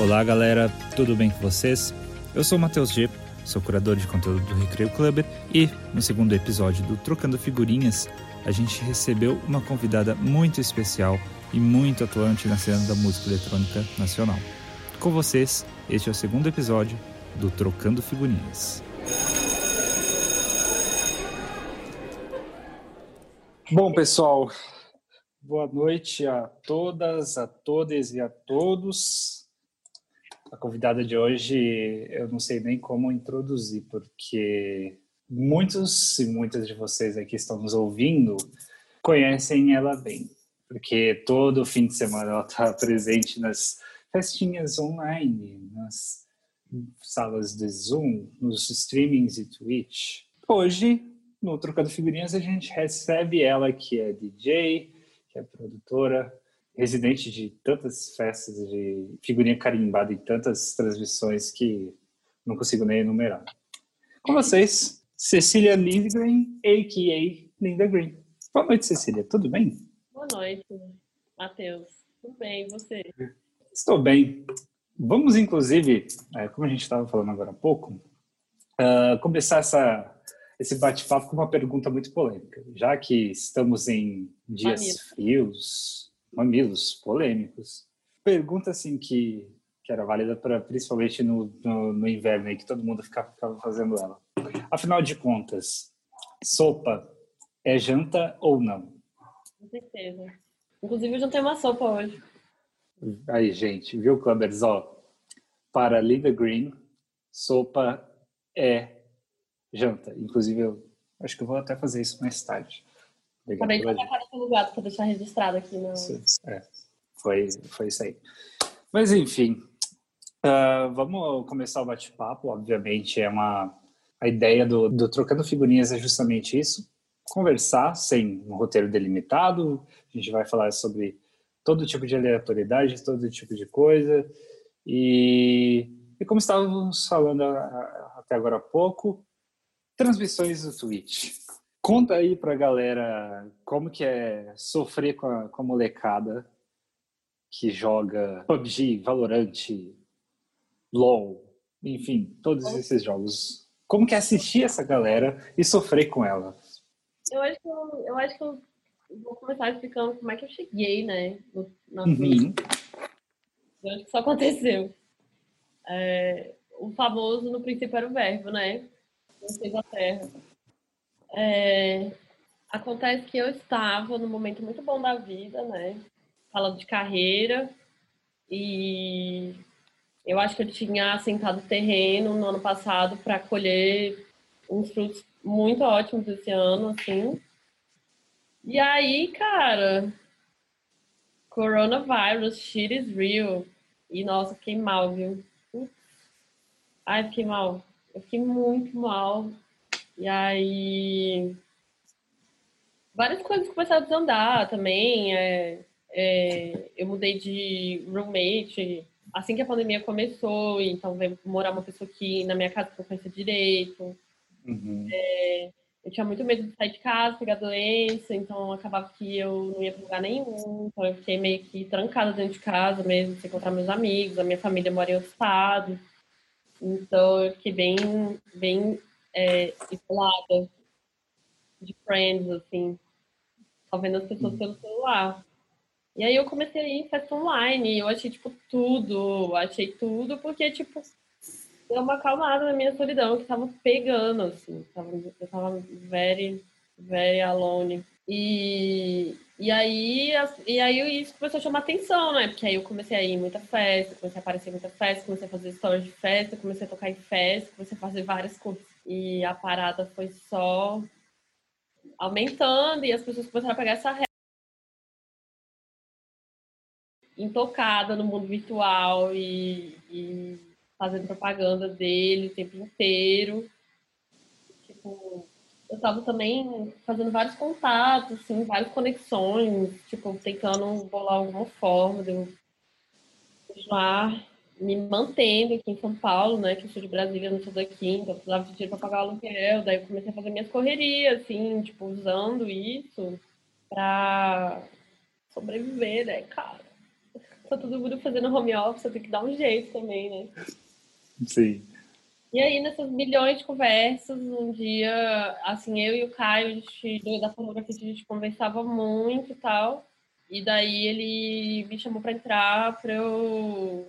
Olá, galera, tudo bem com vocês? Eu sou o Matheus G, sou curador de conteúdo do Recreio Clubber e, no segundo episódio do Trocando Figurinhas, a gente recebeu uma convidada muito especial e muito atuante na cena da música eletrônica nacional. Com vocês, este é o segundo episódio do Trocando Figurinhas. Bom, pessoal, boa noite a todas, a todas e a todos. A convidada de hoje, eu não sei nem como introduzir, porque muitos e muitas de vocês aqui estão nos ouvindo conhecem ela bem, porque todo fim de semana ela está presente nas festinhas online, nas salas de Zoom, nos streamings e Twitch. Hoje, no Trocando Figurinhas, a gente recebe ela que é DJ, que é produtora, residente de tantas festas de figurinha carimbada e tantas transmissões que não consigo nem enumerar. Com vocês, Cecília Lindgren, a.k.a. Linda Green. Boa noite, Cecília. Tudo bem? Boa noite, Matheus. Tudo bem, e você? Estou bem. Vamos, inclusive, é, como a gente estava falando agora há pouco, uh, começar essa, esse bate-papo com uma pergunta muito polêmica. Já que estamos em dias frios, mamilos polêmicos. Pergunta assim que, que era válida para principalmente no, no, no, inverno aí que todo mundo ficava, ficava fazendo ela. Afinal de contas, sopa é janta ou não? Com certeza. Inclusive eu jantei uma sopa hoje. Aí, gente, viu, Clubbers? Ó, para Linda Green, sopa é janta. Inclusive, eu acho que eu vou até fazer isso mais tarde. Acabei de colocar pelo gato para deixar registrado aqui. No... É, foi, foi isso aí. Mas, enfim, uh, vamos começar o bate-papo. Obviamente, é uma... A ideia do, do Trocando Figurinhas é justamente isso. Conversar sem um roteiro delimitado. A gente vai falar sobre todo tipo de aleatoriedade, todo tipo de coisa. E, e como estávamos falando até agora há pouco, transmissões do Twitch. Conta aí pra galera como que é sofrer com a, com a molecada que joga PUBG, Valorant, LoL, enfim, todos esses jogos. Como que é assistir essa galera e sofrer com ela? Eu acho que eu, eu acho que eu vou começar explicando como é que eu cheguei, né, no, na uhum. Eu acho que isso aconteceu. É, o famoso, no princípio, era o verbo, né? Não fez a terra. É, acontece que eu estava num momento muito bom da vida, né? Falando de carreira. E eu acho que eu tinha assentado terreno no ano passado para colher uns frutos muito ótimos esse ano, assim. E aí, cara, coronavirus, shit is real. E nossa, fiquei mal, viu? Ai, fiquei mal. Eu fiquei muito mal. E aí. Várias coisas começaram a desandar também. É, é, eu mudei de roommate assim que a pandemia começou, então veio morar uma pessoa aqui na minha casa que eu conhecia direito. Uhum. É, eu tinha muito medo de sair de casa, pegar doença, então acabava que eu não ia para lugar nenhum. Então eu fiquei meio que trancada dentro de casa mesmo, sem encontrar meus amigos. A minha família mora em outro estado. Então eu fiquei bem, bem é, isolada de friends, assim, só vendo as pessoas pelo celular. E aí eu comecei a ir em festa online, eu achei, tipo, tudo, achei tudo, porque, tipo, deu uma acalmada na minha solidão, que tava pegando, assim, tava, eu tava very, very alone. E, e, aí, e aí isso começou a chamar atenção, né? Porque aí eu comecei a ir em muita festa, comecei a aparecer em muita festa, comecei a fazer stories de festa, comecei a tocar em festa, comecei a fazer várias coisas. E a parada foi só aumentando e as pessoas começaram a pegar essa regra intocada no mundo virtual e, e, fazendo propaganda dele o tempo inteiro. Tipo, eu tava também fazendo vários contatos, assim, várias conexões, tipo, tentando bolar alguma forma de eu continuar me mantendo aqui em São Paulo, né? Que eu sou de Brasília, não sou daqui, então eu precisava de dinheiro para pagar o aluguel. Daí eu comecei a fazer minhas correrias, assim, tipo, usando isso para sobreviver, né, cara? tá todo mundo fazendo home office, eu tenho que dar um jeito também, né? Sim. E aí, nessas milhões de conversas, um dia, assim, eu e o Caio, a gente, da fotografia, a gente conversava muito e tal. E daí ele me chamou para entrar para eu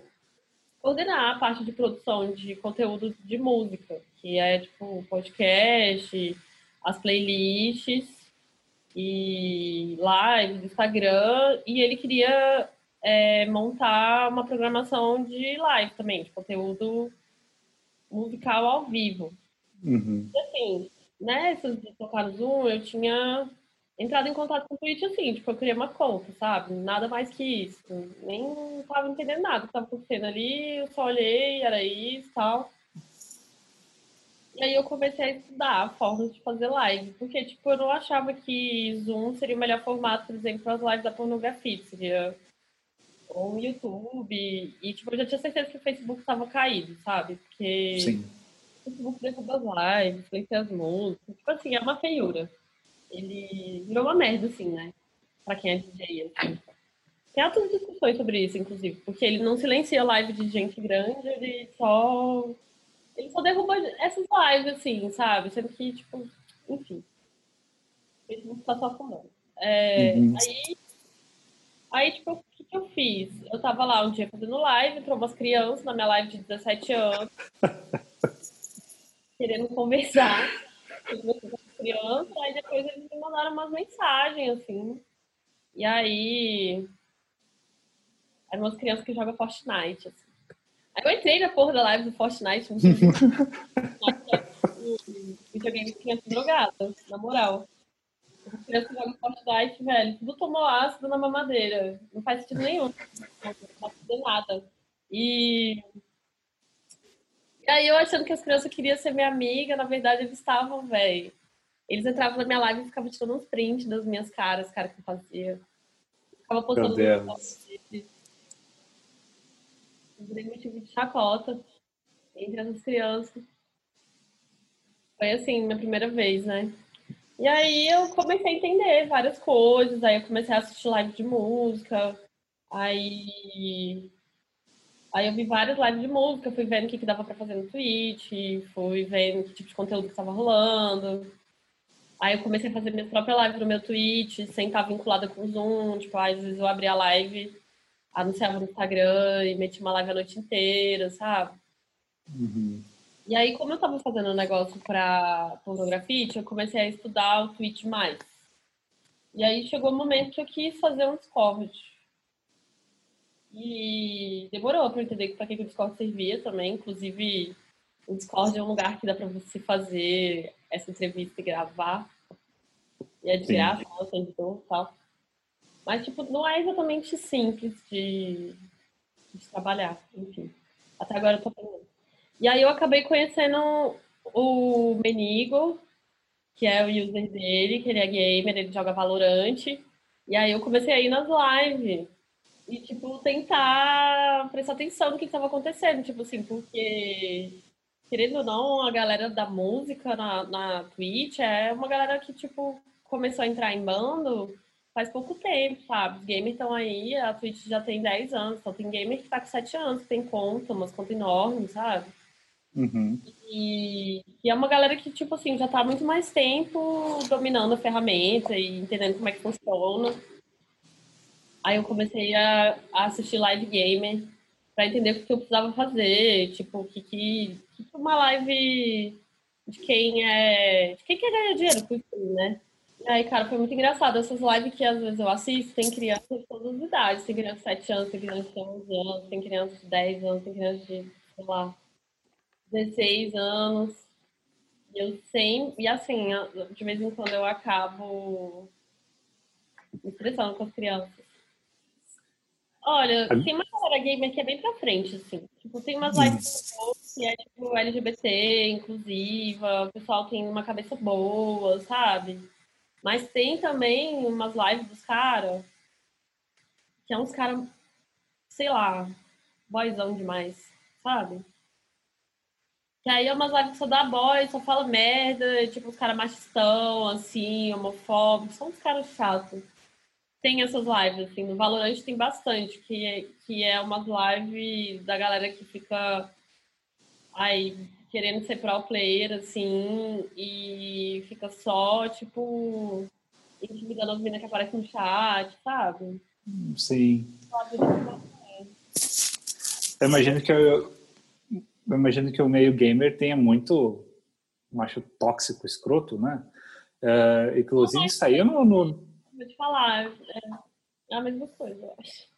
coordenar a parte de produção de conteúdo de música, que é tipo podcast, as playlists e lives, Instagram, e ele queria é, montar uma programação de live também, de conteúdo musical ao vivo. Uhum. E assim, nessas de tocar no Zoom, eu tinha entrado em contato com o Twitch assim, tipo, eu queria uma conta, sabe? Nada mais que isso. Nem tava entendendo nada que tava acontecendo ali, eu só olhei, era isso e tal. E aí eu comecei a estudar a forma de fazer live, porque, tipo, eu não achava que Zoom seria o melhor formato, por exemplo, para as lives da pornografia, seria ou o YouTube, e, tipo, eu já tinha certeza que o Facebook estava caído, sabe? Porque Sim. o Facebook derruba as lives, silencia as músicas, tipo assim, é uma feiura ele virou uma merda, assim, né? Pra quem é DJ, assim. Tem altas discussões sobre isso, inclusive, porque ele não silencia live de gente grande, ele só. Ele só derruba essas lives, assim, sabe? Sendo que, tipo, enfim. O Facebook tá só afundando. É, Uhum. Aí. Aí, tipo, o que, que eu fiz? Eu tava lá um dia fazendo live, entrou umas crianças na minha live de 17 anos, querendo conversar. Crianças, aí depois eles me mandaram umas mensagens, assim. E aí. Eram umas crianças que jogam Fortnite, assim. Aí eu entrei na porra da live do Fortnite, o videogame tinha sido drogado, na moral. As crianças jogam Fortnite, velho, tudo tomou ácido na mamadeira. Não faz sentido nenhum. Não faz sentido nada. E e aí eu achando que as crianças queriam ser minha amiga, na verdade eles estavam, velho. Eles entravam na minha live e ficavam tirando uns prints das minhas caras, cara, que eu fazia. Ficava postando Meu Deus. Eu virei motivo de chacota entre essas crianças. Foi assim, minha primeira vez, né? E aí eu comecei a entender várias coisas, aí eu comecei a assistir live de música, aí Aí eu vi várias lives de música, fui vendo o que, que dava pra fazer no Twitch, fui vendo que tipo de conteúdo que estava rolando. Aí eu comecei a fazer minhas próprias lives no meu Twitch, sem estar vinculada com o Zoom. Tipo, às vezes eu abria a live, anunciava no Instagram e metia uma live a noite inteira, sabe? Uhum. E aí, como eu tava fazendo um negócio pra pornografia, eu comecei a estudar o Twitch mais. E aí chegou o momento que eu quis fazer um Discord. E demorou para entender para que que o Discord servia também. Inclusive, o Discord é um lugar que dá para você fazer essa entrevista e gravar. E é de Sim. graça, né, sem editor e tal. Mas, tipo, não é exatamente simples de, de trabalhar, enfim. Até agora eu tô aprendendo. E aí eu acabei conhecendo o Menigo, que é o user dele, que ele é gamer, ele joga Valorant. E aí eu comecei a ir nas lives e, tipo, tentar prestar atenção no que estava acontecendo. Tipo assim, porque, querendo ou não, a galera da música na, na Twitch é uma galera que, tipo, começou a entrar em bando faz pouco tempo, sabe? Os gamers estão aí, a Twitch já tem 10 anos, então tem gamer que tá com 7 anos, tem conta, umas contas enormes, sabe? Uhum. E, e é uma galera que, tipo assim, já tá há muito mais tempo dominando a ferramenta e entendendo como é que funciona. Aí eu comecei a, a assistir live gamer pra entender o que eu precisava fazer, tipo, o que que uma live de quem é. de quem quer ganhar dinheiro com isso, né? E aí, cara, foi muito engraçado. Essas lives que às vezes eu assisto, tem crianças de todas as idades. Tem criança de 7 anos, tem criança de 11 anos, tem criança de 10 anos, tem criança de, sei lá, 16 anos. E eu sempre. E assim, de vez em quando eu acabo me estressando com as crianças. Olha, tem uma galera gamer que é bem pra frente, assim. Tipo, tem umas lives que é tipo LGBT, inclusiva, o pessoal tem uma cabeça boa, sabe? Mas tem também umas lives dos caras que é uns caras, sei lá, boyzão demais, sabe? Que aí é umas lives que só dá boy, só fala merda, tipo, os caras machistão, assim, homofóbicos, são uns caras chatos. tem essas lives, assim, no Valorant tem bastante, que é, que é umas lives da galera que fica aí querendo ser pro player, assim, e fica só, tipo, intimidando as meninas que aparecem no chat, sabe? Sim. Eu imagino que eu, eu imagino que o meio gamer tenha muito macho tóxico, escroto, né? Uh, inclusive, isso aí eu não, não... Vou te falar, é a mesma coisa, eu acho.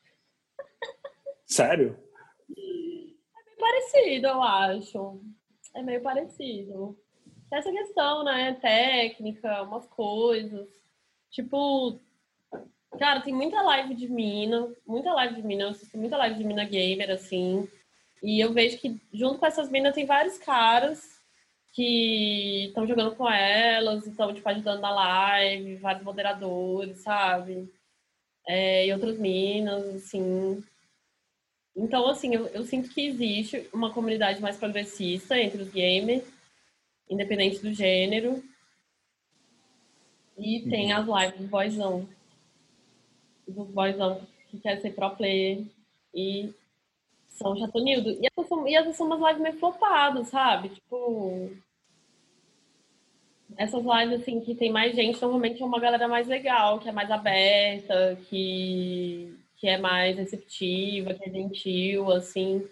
Sério? Parecido, eu acho. É meio parecido. Essa questão, né? Técnica, umas coisas. Tipo, cara, tem muita live de mina, muita live de mina, eu assisto muita live de mina gamer, assim. E eu vejo que junto com essas minas tem vários caras que estão jogando com elas, estão tipo, ajudando na live, vários moderadores, sabe? É, e outras minas, assim. Então, assim, eu, eu, sinto que existe uma comunidade mais progressista entre os gamers, independente do gênero. E tem uhum. as lives do boyzão. Dos boyzão que quer ser pro player. E são chatonildo. E essas são, e essas são umas lives meio flopadas, sabe? Tipo. Essas lives, assim, que tem mais gente, normalmente é uma galera mais legal, que é mais aberta, que, que é mais receptiva, que é gentil, assim.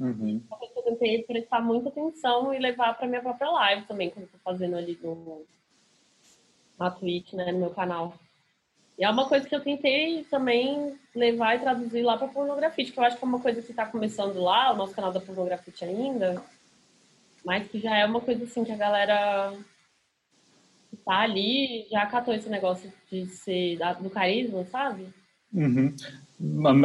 Uhum. Eu tentei prestar muita atenção e levar para minha própria live também, quando eu tô fazendo ali no, na Twitch, né, no meu canal. E é uma coisa que eu tentei também levar e traduzir lá para pornografia, que eu acho que é uma coisa que está começando lá, o nosso canal da pornografia ainda, mas que já é uma coisa assim que a galera que tá ali já catou esse negócio de ser do carisma, sabe? Uhum.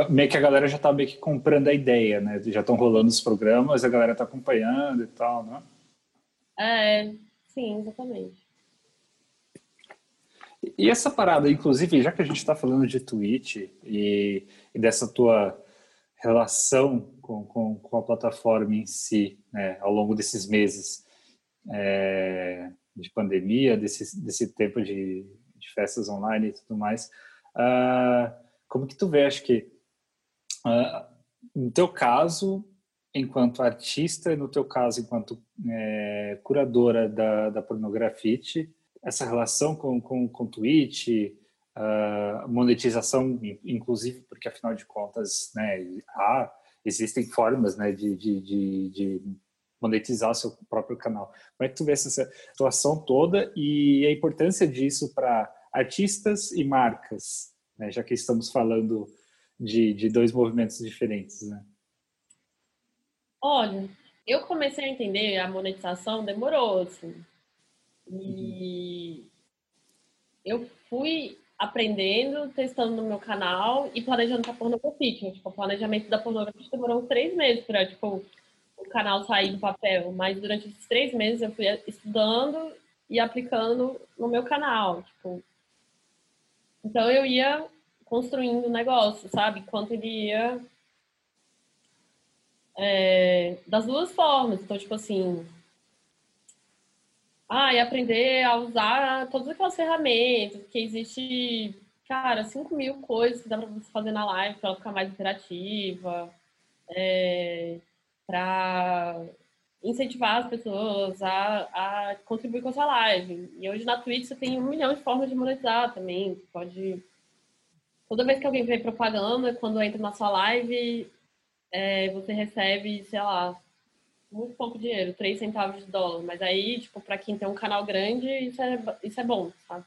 Meio que a galera já tá meio que comprando a ideia, né? Já estão rolando os programas, a galera tá acompanhando e tal, né? É, sim, exatamente. E essa parada, inclusive, já que a gente está falando de Twitch e, e, dessa tua relação com, com, com, a plataforma em si, né, ao longo desses meses é, de pandemia, desse, desse tempo de, de, festas online e tudo mais, uh, como que tu vê, acho que, uh, no teu caso, enquanto artista, no teu caso, enquanto é, curadora da, da Pornografite, essa relação com, com, com Twitch, uh, monetização, inclusive, porque afinal de contas, né, há, existem formas né, de, de, de, de monetizar o seu próprio canal. Como é que tu vê essa situação toda e a importância disso para artistas e marcas, né, já que estamos falando de, de dois movimentos diferentes, né? Olha, eu comecei a entender a monetização demorou, assim. E eu fui aprendendo, testando no meu canal e planejando para pornografia. Tipo, o planejamento da pornografia demorou três meses para tipo, o canal sair do papel. Mas durante esses três meses eu fui estudando e aplicando no meu canal. Tipo. Então eu ia construindo o negócio, sabe? Enquanto ele ia. É, das duas formas. Então, tipo assim, ah, e aprender a usar todas aquelas ferramentas, porque existe, cara, 5 mil coisas que dá para você fazer na live para ela ficar mais interativa, é, para incentivar as pessoas a, a contribuir com a sua live. E hoje na Twitch você tem um milhão de formas de monetizar também. Você pode. Toda vez que alguém vê propaganda, quando entra na sua live, é, você recebe, sei lá, muito pouco dinheiro, 3 centavos de dólar. Mas aí, tipo, para quem tem um canal grande, isso é, isso é bom, sabe?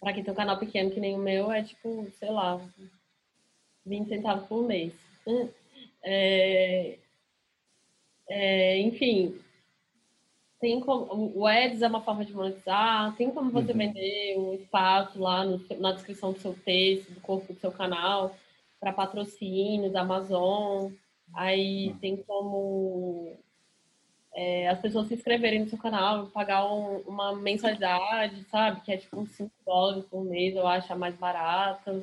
Pra quem tem um canal pequeno que nem o meu, é tipo, sei lá, 20 centavos por mês. É, é, enfim, tem como, o Ads é uma forma de monetizar, tem como você uhum. vender um espaço lá no, na descrição do seu texto, do corpo do seu canal, para patrocínios, Amazon. Aí hum. tem como é, as pessoas se inscreverem no seu canal, pagar um, uma mensalidade, sabe? Que é tipo uns 5 dólares por mês, eu acho a mais barata.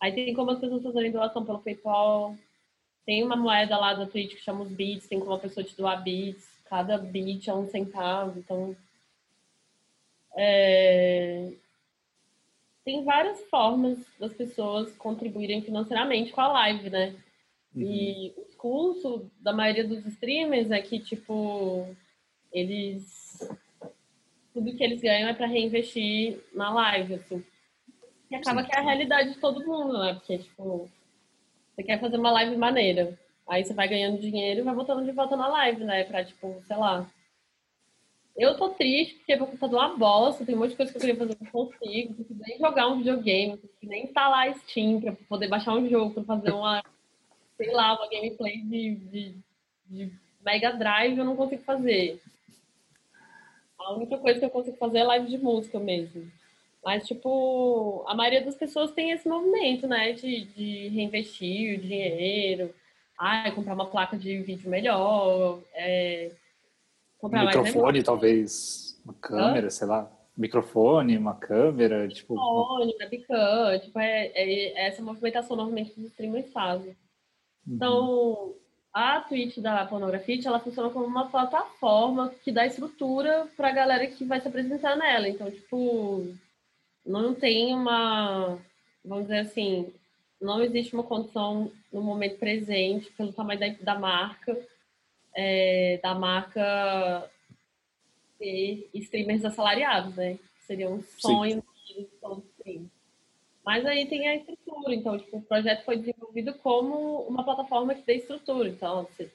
Aí tem como as pessoas fazerem doação pelo PayPal. Tem uma moeda lá da Twitch que chama os bits, tem como a pessoa te doar bits. Cada bit é um centavo, então... É... tem várias formas das pessoas contribuírem financeiramente com a live, né? Uhum. E o discurso da maioria dos streamers é que, tipo, eles. Tudo que eles ganham é para reinvestir na live, assim. E acaba Sim. que é a realidade de todo mundo, né? Porque, tipo, você quer fazer uma live maneira. Aí você vai ganhando dinheiro e vai voltando de volta na live, né? Pra, tipo, sei lá. Eu tô triste porque meu computador é uma bosta, tem um monte de coisa que eu queria fazer, não consigo, não consigo nem jogar um videogame, não nem instalar Steam pra poder baixar um jogo, pra fazer uma, sei lá, uma gameplay de, de, de Mega Drive, eu não consigo fazer. A única coisa que eu consigo fazer é live de música mesmo. Mas, tipo, a maioria das pessoas tem esse movimento, né? De, de reinvestir o dinheiro, ah, comprar uma placa de vídeo melhor, é, comprar um microfone, talvez, uma câmera, Hã? sei lá. Microfone, uma câmera, tipo. Microfone, webcam, tipo, é, é, essa movimentação normalmente os streamers fazem. Uhum. Então, a Twitch da Pornografia, ela funciona como uma plataforma que dá estrutura para a galera que vai se apresentar nela. Então, tipo, não tem uma, vamos dizer assim, não existe uma condição no momento presente, pelo tamanho da, da marca, é, da marca ter streamers assalariados, né? Seria um sonho. Mas aí tem a estrutura, então, tipo, o projeto foi desenvolvido como uma plataforma que dê estrutura. Então, você,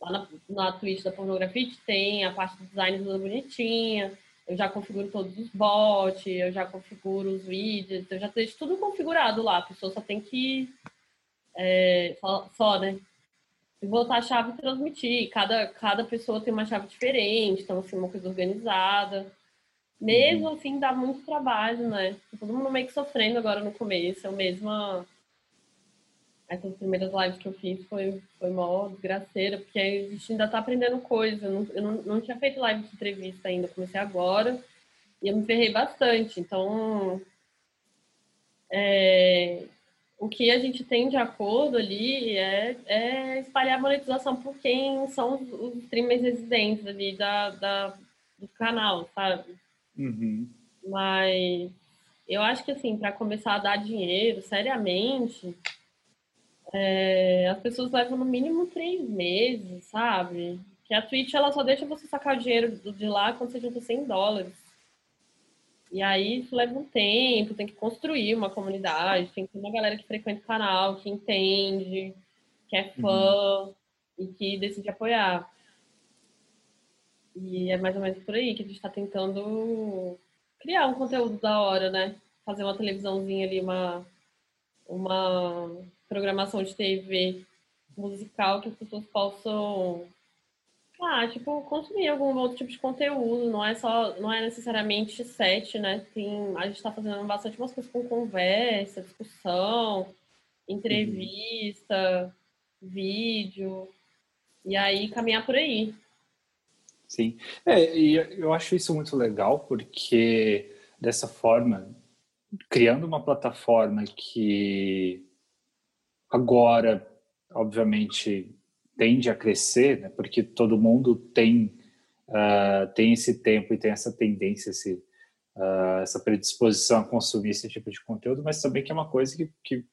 lá na, na Twitch da Pornografia tem a parte do design toda bonitinha, eu já configuro todos os bots, eu já configuro os vídeos, eu já deixo tudo configurado lá. A pessoa só tem que. É, só, só, né? Botar a chave e transmitir. Cada, cada pessoa tem uma chave diferente, então, assim, uma coisa organizada. Mesmo uhum. assim, dá muito trabalho, né? Todo mundo meio que sofrendo agora no começo. Eu mesma essas primeiras lives que eu fiz foi, foi mó desgraceira, porque a gente ainda tá aprendendo coisa. Eu não, eu não, não tinha feito live de entrevista ainda, comecei agora e eu me ferrei bastante. Então, é, o que a gente tem de acordo ali é, é espalhar a monetização por quem são os, os streamers residentes ali da, da, do canal, sabe? Uhum. Mas eu acho que, assim, para começar a dar dinheiro seriamente é, as pessoas levam no mínimo três meses, sabe? Que a Twitch ela só deixa você sacar o dinheiro de lá quando você junta 100 dólares. E aí isso leva um tempo, tem que construir uma comunidade, tem que ter uma galera que frequenta o canal, que entende, que é fã uhum. e que decide apoiar. E é mais ou menos por aí que a gente está tentando criar um conteúdo da hora, né? Fazer uma televisãozinha ali, uma, uma programação de TV musical que as pessoas possam ah, tipo, consumir algum outro tipo de conteúdo, não é só, não é necessariamente set, né? Tem, a gente está fazendo bastante umas coisas com conversa, discussão, entrevista, uhum. vídeo, e aí caminhar por aí. Sim, é, e eu acho isso muito legal, porque dessa forma, criando uma plataforma que Agora, obviamente, tende a crescer, né? porque todo mundo tem, uh, tem esse tempo e tem essa tendência, esse, uh, essa predisposição a consumir esse tipo de conteúdo, mas também que é uma coisa que, que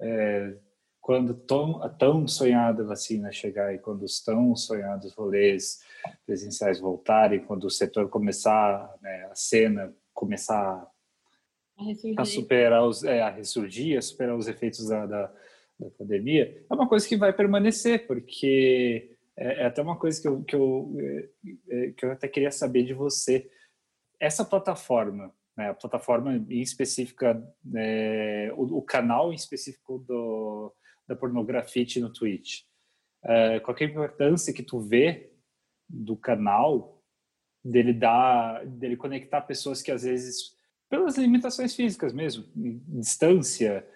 é, quando tão, a tão sonhada vacina chegar e quando os tão sonhados rolês presenciais voltarem, quando o setor começar, né, a cena começar a, a superar os, é, a ressurgir, a superar os efeitos da, da da pandemia, é uma coisa que vai permanecer, porque é, é até uma coisa que eu, que, eu, é, é, que eu até queria saber de você. Essa plataforma, né, a plataforma em específica, é, o, o, canal em específico do, da pornografia no Twitch, é, qual é a importância que tu vê do canal dele dar, dele conectar pessoas que às vezes pelas limitações físicas mesmo, distância,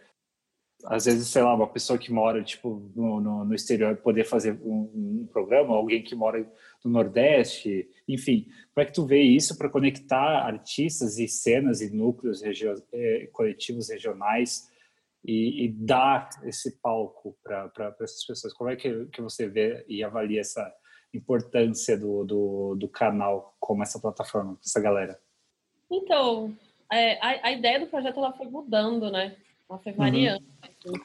às vezes, sei lá, uma pessoa que mora tipo no, no, no exterior poder fazer um, um, programa, alguém que mora no Nordeste, enfim, como é que tu vê isso para conectar artistas e cenas e núcleos eh, coletivos regionais e, e, dar esse palco para essas pessoas? Como é que, que você vê e avalia essa importância do, do, do canal como essa plataforma para essa galera? Então, é, a, a, ideia do projeto ela foi mudando, né? Ela foi variando. Uhum.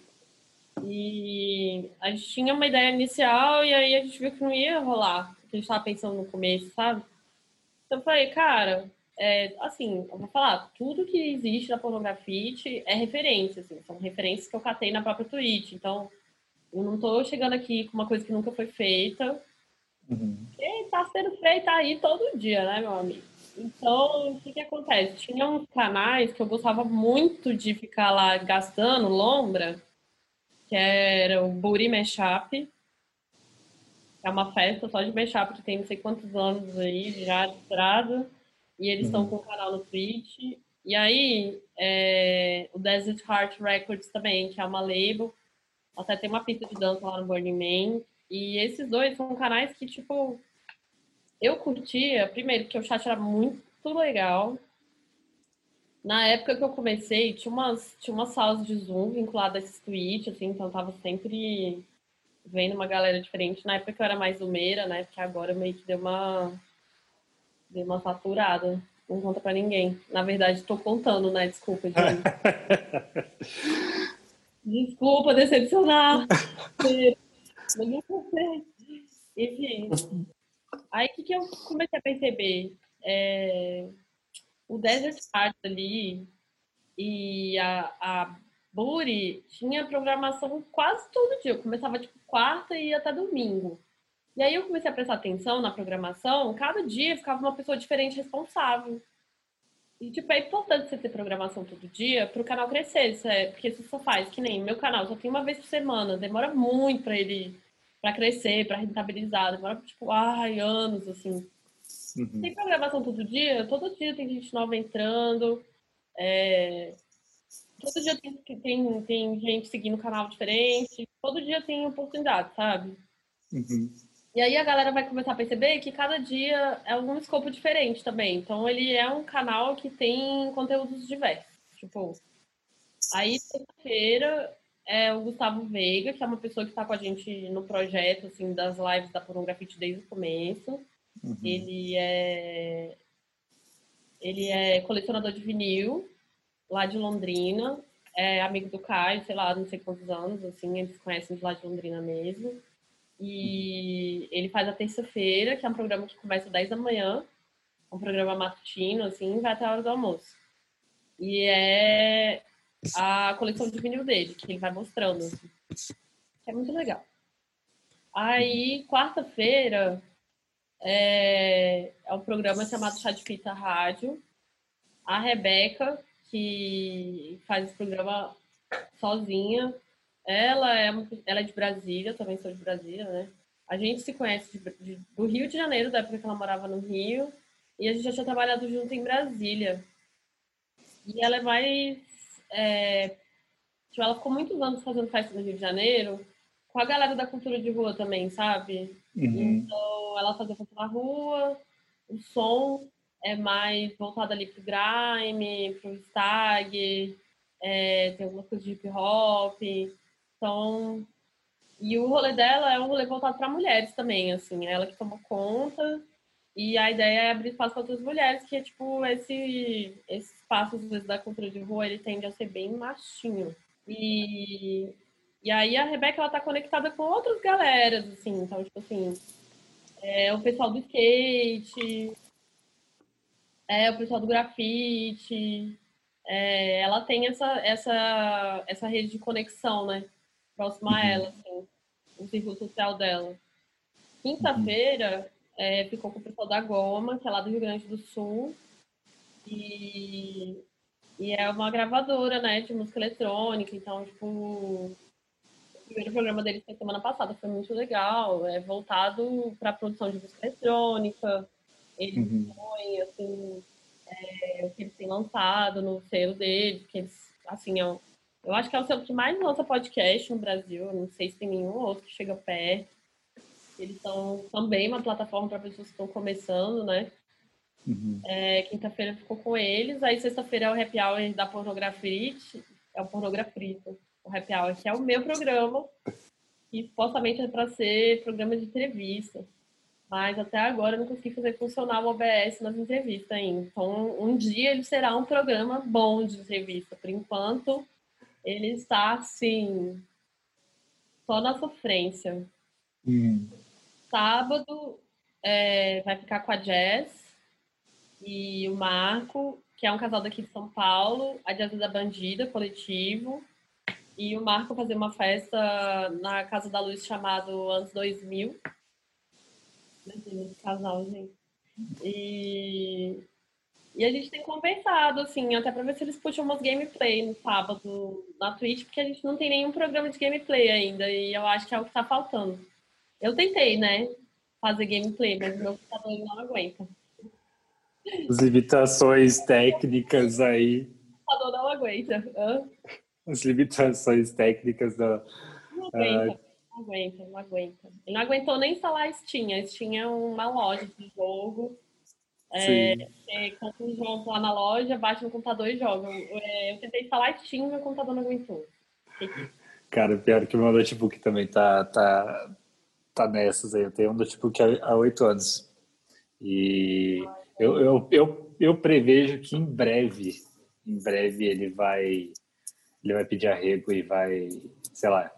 E a gente tinha uma ideia inicial e aí a gente viu que não ia rolar o que a gente estava pensando no começo, sabe? Então eu falei, cara, é, assim, eu vou falar, tudo que existe na pornografia é referência, assim, são referências que eu catei na própria Twitch. Então, eu não estou chegando aqui com uma coisa que nunca foi feita. Uhum. E tá sendo feita aí todo dia, né, meu amigo? Então, o que que acontece? Tinha uns canais que eu gostava muito de ficar lá gastando lombra, que era o Buri Mashup. É uma festa só de mashup que tem não sei quantos anos aí já de estrada. E eles estão uhum. com um canal no Twitch. E aí, é, o Desert Heart Records também, que é uma label. Até tem uma pista de dança lá no Burning Man. E esses dois são canais que, tipo, eu curtia, primeiro, que o chat era muito legal. Na época que eu comecei, tinha umas, tinha umas salas de Zoom vinculadas a esse Twitch, assim, então eu tava sempre vendo uma galera diferente. Na época que eu era mais zumeira, né? Porque agora meio que deu uma Dei uma faturada. Não conta pra ninguém. Na verdade, tô contando, né? Desculpa, gente. Desculpa decepcionar. Enfim. Aí o que, que eu comecei a perceber? É, o Desert Heart ali e a, a Buri tinha programação quase todo dia. Eu começava tipo quarta e ia até domingo. E aí eu comecei a prestar atenção na programação, cada dia ficava uma pessoa diferente responsável. E, tipo, é importante você ter programação todo dia para o canal crescer, é, porque você faz, que nem meu canal, só tem uma vez por semana, demora muito para ele, para crescer, para rentabilizar, demora, tipo, ai, anos, assim. Uhum. Tem programação todo dia, todo dia tem gente nova entrando, é... todo dia tem, tem, tem gente seguindo um canal diferente, todo dia tem oportunidade, sabe? Uhum. E aí a galera vai começar a perceber que cada dia é um escopo diferente também. Então ele é um canal que tem conteúdos diversos. Tipo, aí sexta-feira é o Gustavo Veiga, que é uma pessoa que está com a gente no projeto assim das lives da Pornografia desde o começo. Uhum. Ele é ele é colecionador de vinil lá de Londrina, é amigo do Caio, sei lá, não sei quantos anos, assim, eles conhecem de lá de Londrina mesmo. E ele faz a terça-feira, que é um programa que começa às 10 da manhã, um programa matutino, assim, vai até a hora do almoço. E é a coleção de vinil dele, que ele vai mostrando. Que é muito legal. Aí, quarta-feira, é, é um programa chamado Chá de Fita Rádio. A Rebeca, que faz esse programa sozinha, ela é, ela é de Brasília, também sou de Brasília, né? A gente se conhece de, de, do Rio de Janeiro, da época que ela morava no Rio, e a gente já tinha trabalhado junto em Brasília. E ela é mais. É, tipo, ela ficou muitos anos fazendo festa no Rio de Janeiro, com a galera da cultura de rua também, sabe? Uhum. Então, ela fazia festa na rua, o som é mais voltado ali pro grime, pro stag, é, tem algumas coisas de hip hop. Então, e o rolê dela é um rolê voltado para mulheres também, assim, é ela que toma conta. E a ideia é abrir espaço para outras mulheres, que é tipo esse, esse espaço, às vezes, da cultura de rua, ele tende a ser bem machinho. E, e aí a Rebeca, ela tá conectada com outras galeras, assim, então, tipo assim, é o pessoal do skate, é o pessoal do grafite, é, ela tem essa, essa, essa rede de conexão, né? próxima a uhum. ela, assim, o círculo social dela. Quinta-feira é, ficou com o pessoal da Goma, que é lá do Rio Grande do Sul, e, e é uma gravadora, né, de música eletrônica, então, tipo, o primeiro programa deles foi semana passada, foi muito legal, é voltado para a produção de música eletrônica, eles uhum. põem, assim, é, o que eles têm lançado no selo deles, que eles, assim, é um, eu acho que é o selo que mais lança podcast no Brasil. Não sei se tem nenhum outro que chega perto. Eles são também uma plataforma para pessoas que estão começando, né? Uhum. É, Quinta-feira ficou com eles. Aí sexta-feira é o happy hour da Pornografia. É o Pornografrito. O happy hour, que é o meu programa. E supostamente é para ser programa de entrevista. Mas até agora eu não consegui fazer funcionar o OBS nas entrevistas ainda. Então, um dia ele será um programa bom de entrevista. Por enquanto, ele está assim, só na sofrência. Hum. Sábado é, vai ficar com a Jess e o Marco, que é um casal daqui de São Paulo, a Jess da Bandida, coletivo. E o Marco fazer uma festa na Casa da Luz chamado Anos 2000. Esse casal, gente. E, e a gente tem conversado, assim, até pra ver se eles puxam umas gameplay no sábado na Twitch, porque a gente não tem nenhum programa de gameplay ainda. E eu acho que é o que tá faltando. Eu tentei, né? Fazer gameplay, mas meu computador não aguenta. As limitações técnicas aí. O computador não aguenta. Hã? as limitações técnicas da. Não aguenta, uh... não aguenta, não aguenta. Ele não aguentou nem instalar a Steam. A Steam é uma loja de jogo. É, você compra um jogo lá na loja, baixa no computador e joga. É, eu tentei instalar a Steam, meu computador não aguentou. Cara, pior que o meu notebook também tá, tá, tá nessas aí. Eu tenho um notebook há oito anos. E eu, eu, eu, eu prevejo que em breve, em breve ele vai ele vai pedir arrego e vai, sei lá,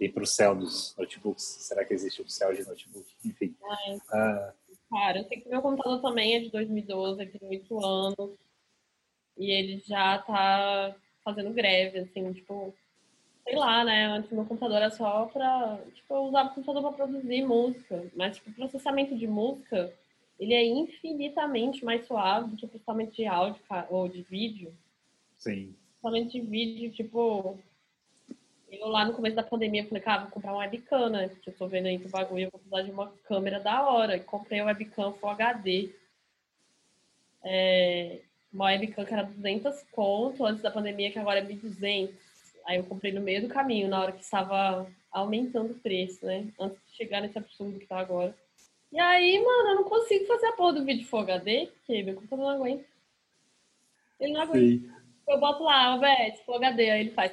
ir para o céu dos notebooks. Será que existe um céu de notebook? Enfim. Ah. Cara, eu sei que meu computador também é de 2012, ele tem oito anos. E ele já tá fazendo greve, assim, tipo, sei lá, né? Antes meu computador era só pra. Tipo, eu usava o computador pra produzir música. Mas, tipo, o processamento de música, ele é infinitamente mais suave do que o processamento de áudio ou de vídeo. Sim principalmente de vídeo, tipo, eu lá no começo da pandemia falei, cara, vou comprar uma webcam, né? Porque eu tô vendo aí que o bagulho, eu vou precisar de uma câmera da hora. E comprei a webcam Full HD. É, uma webcam que era 200 conto antes da pandemia, que agora é 1.200. Aí eu comprei no meio do caminho, na hora que estava aumentando o preço, né? Antes de chegar nesse absurdo que tá agora. E aí, mano, eu não consigo fazer a porra do vídeo Full HD, porque meu computador não aguenta. Ele não aguenta. Sim. Eu boto lá, OBS, Full HD, aí ele faz.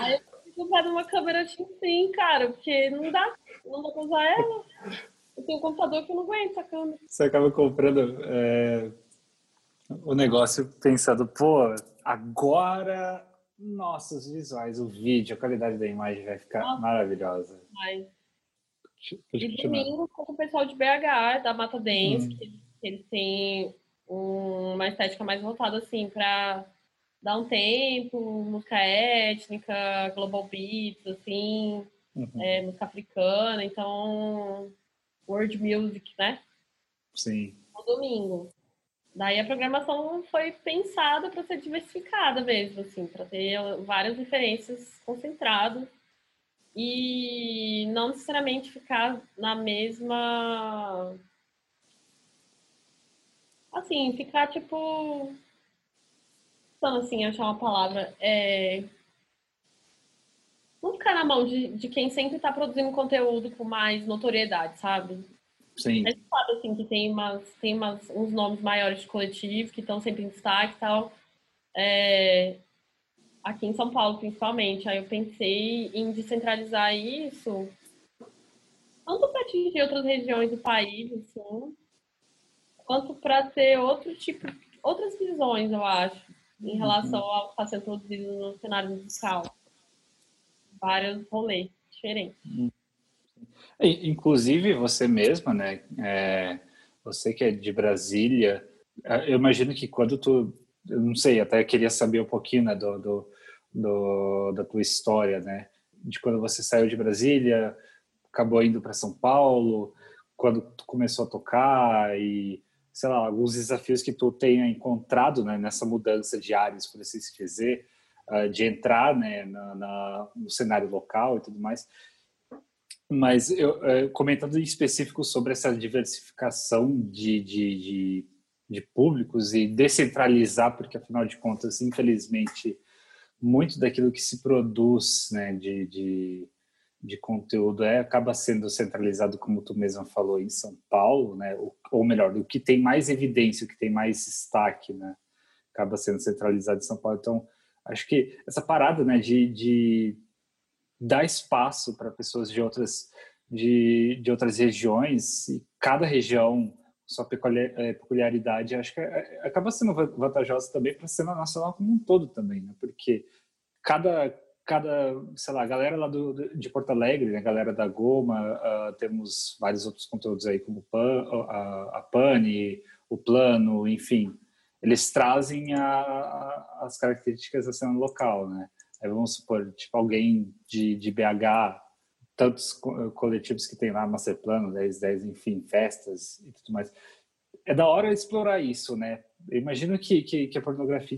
Aí eu fazer uma câmera sim, cara, porque não dá, não dá pra usar ela. Eu tenho um computador que não aguenta a câmera. Você acaba comprando é, o negócio pensando, pô, agora nossos visuais, o vídeo, a qualidade da imagem vai ficar Nossa, maravilhosa. Mas e domingo com o pessoal de BH, da Mata Dance, hum. que eles têm uma estética mais voltada assim para dar um tempo, música étnica, global beats, assim, uhum. é, música africana, então world music, né? Sim. No domingo. Daí a programação foi pensada para ser diversificada mesmo, assim, para ter várias referências concentradas e não necessariamente ficar na mesma. Assim, ficar tipo. Então, assim, achar uma palavra. É... Não ficar na mão de, de quem sempre está produzindo conteúdo com mais notoriedade, sabe? Sim. Gente sabe, assim, que tem, umas, tem umas, uns nomes maiores de coletivo que estão sempre em destaque e tal. É, aqui em São Paulo, principalmente. Aí eu pensei em descentralizar isso, tanto para atingir outras regiões do país, assim, quanto para ter outro tipo, outras visões, eu acho, em relação uhum. ao que está sendo produzido no cenário musical. Vários rolês diferentes. Uhum. Inclusive você mesma, né? É, você que é de Brasília, eu imagino que quando tu eu não sei, até queria saber um pouquinho né, do, do, do, da tua história, né? De quando você saiu de Brasília, acabou indo para São Paulo, quando tu começou a tocar e, sei lá, alguns desafios que tu tenha encontrado né, nessa mudança de áreas, por assim dizer, uh, de entrar né, na, na, no cenário local e tudo mais. Mas eu, uh, comentando em específico sobre essa diversificação de, de, de, de públicos e descentralizar, porque afinal de contas, infelizmente, muito daquilo que se produz né, de, de, de, conteúdo é, acaba sendo centralizado, como tu mesma falou, em São Paulo, né, ou, ou melhor, o que tem mais evidência, o que tem mais destaque, né, acaba sendo centralizado em São Paulo. Então, acho que essa parada né, de, de, dar espaço para pessoas de outras de, de outras regiões e cada região sua é, peculiaridade acho que é, é, acaba sendo vantajosa também para a cena nacional como um todo também né? Porque cada cada sei lá galera lá do, de Porto Alegre né? Galera da Goma uh, temos vários outros conteúdos aí como Pan, a, a Pane o Plano enfim. Eles trazem a, a, as características da cena local né vamos supor, tipo, alguém de, de BH, tantos coletivos que tem lá, Masterplano, 10, 10, enfim, festas e tudo mais. É da hora explorar isso, né? Eu imagino que, que, que a pornografia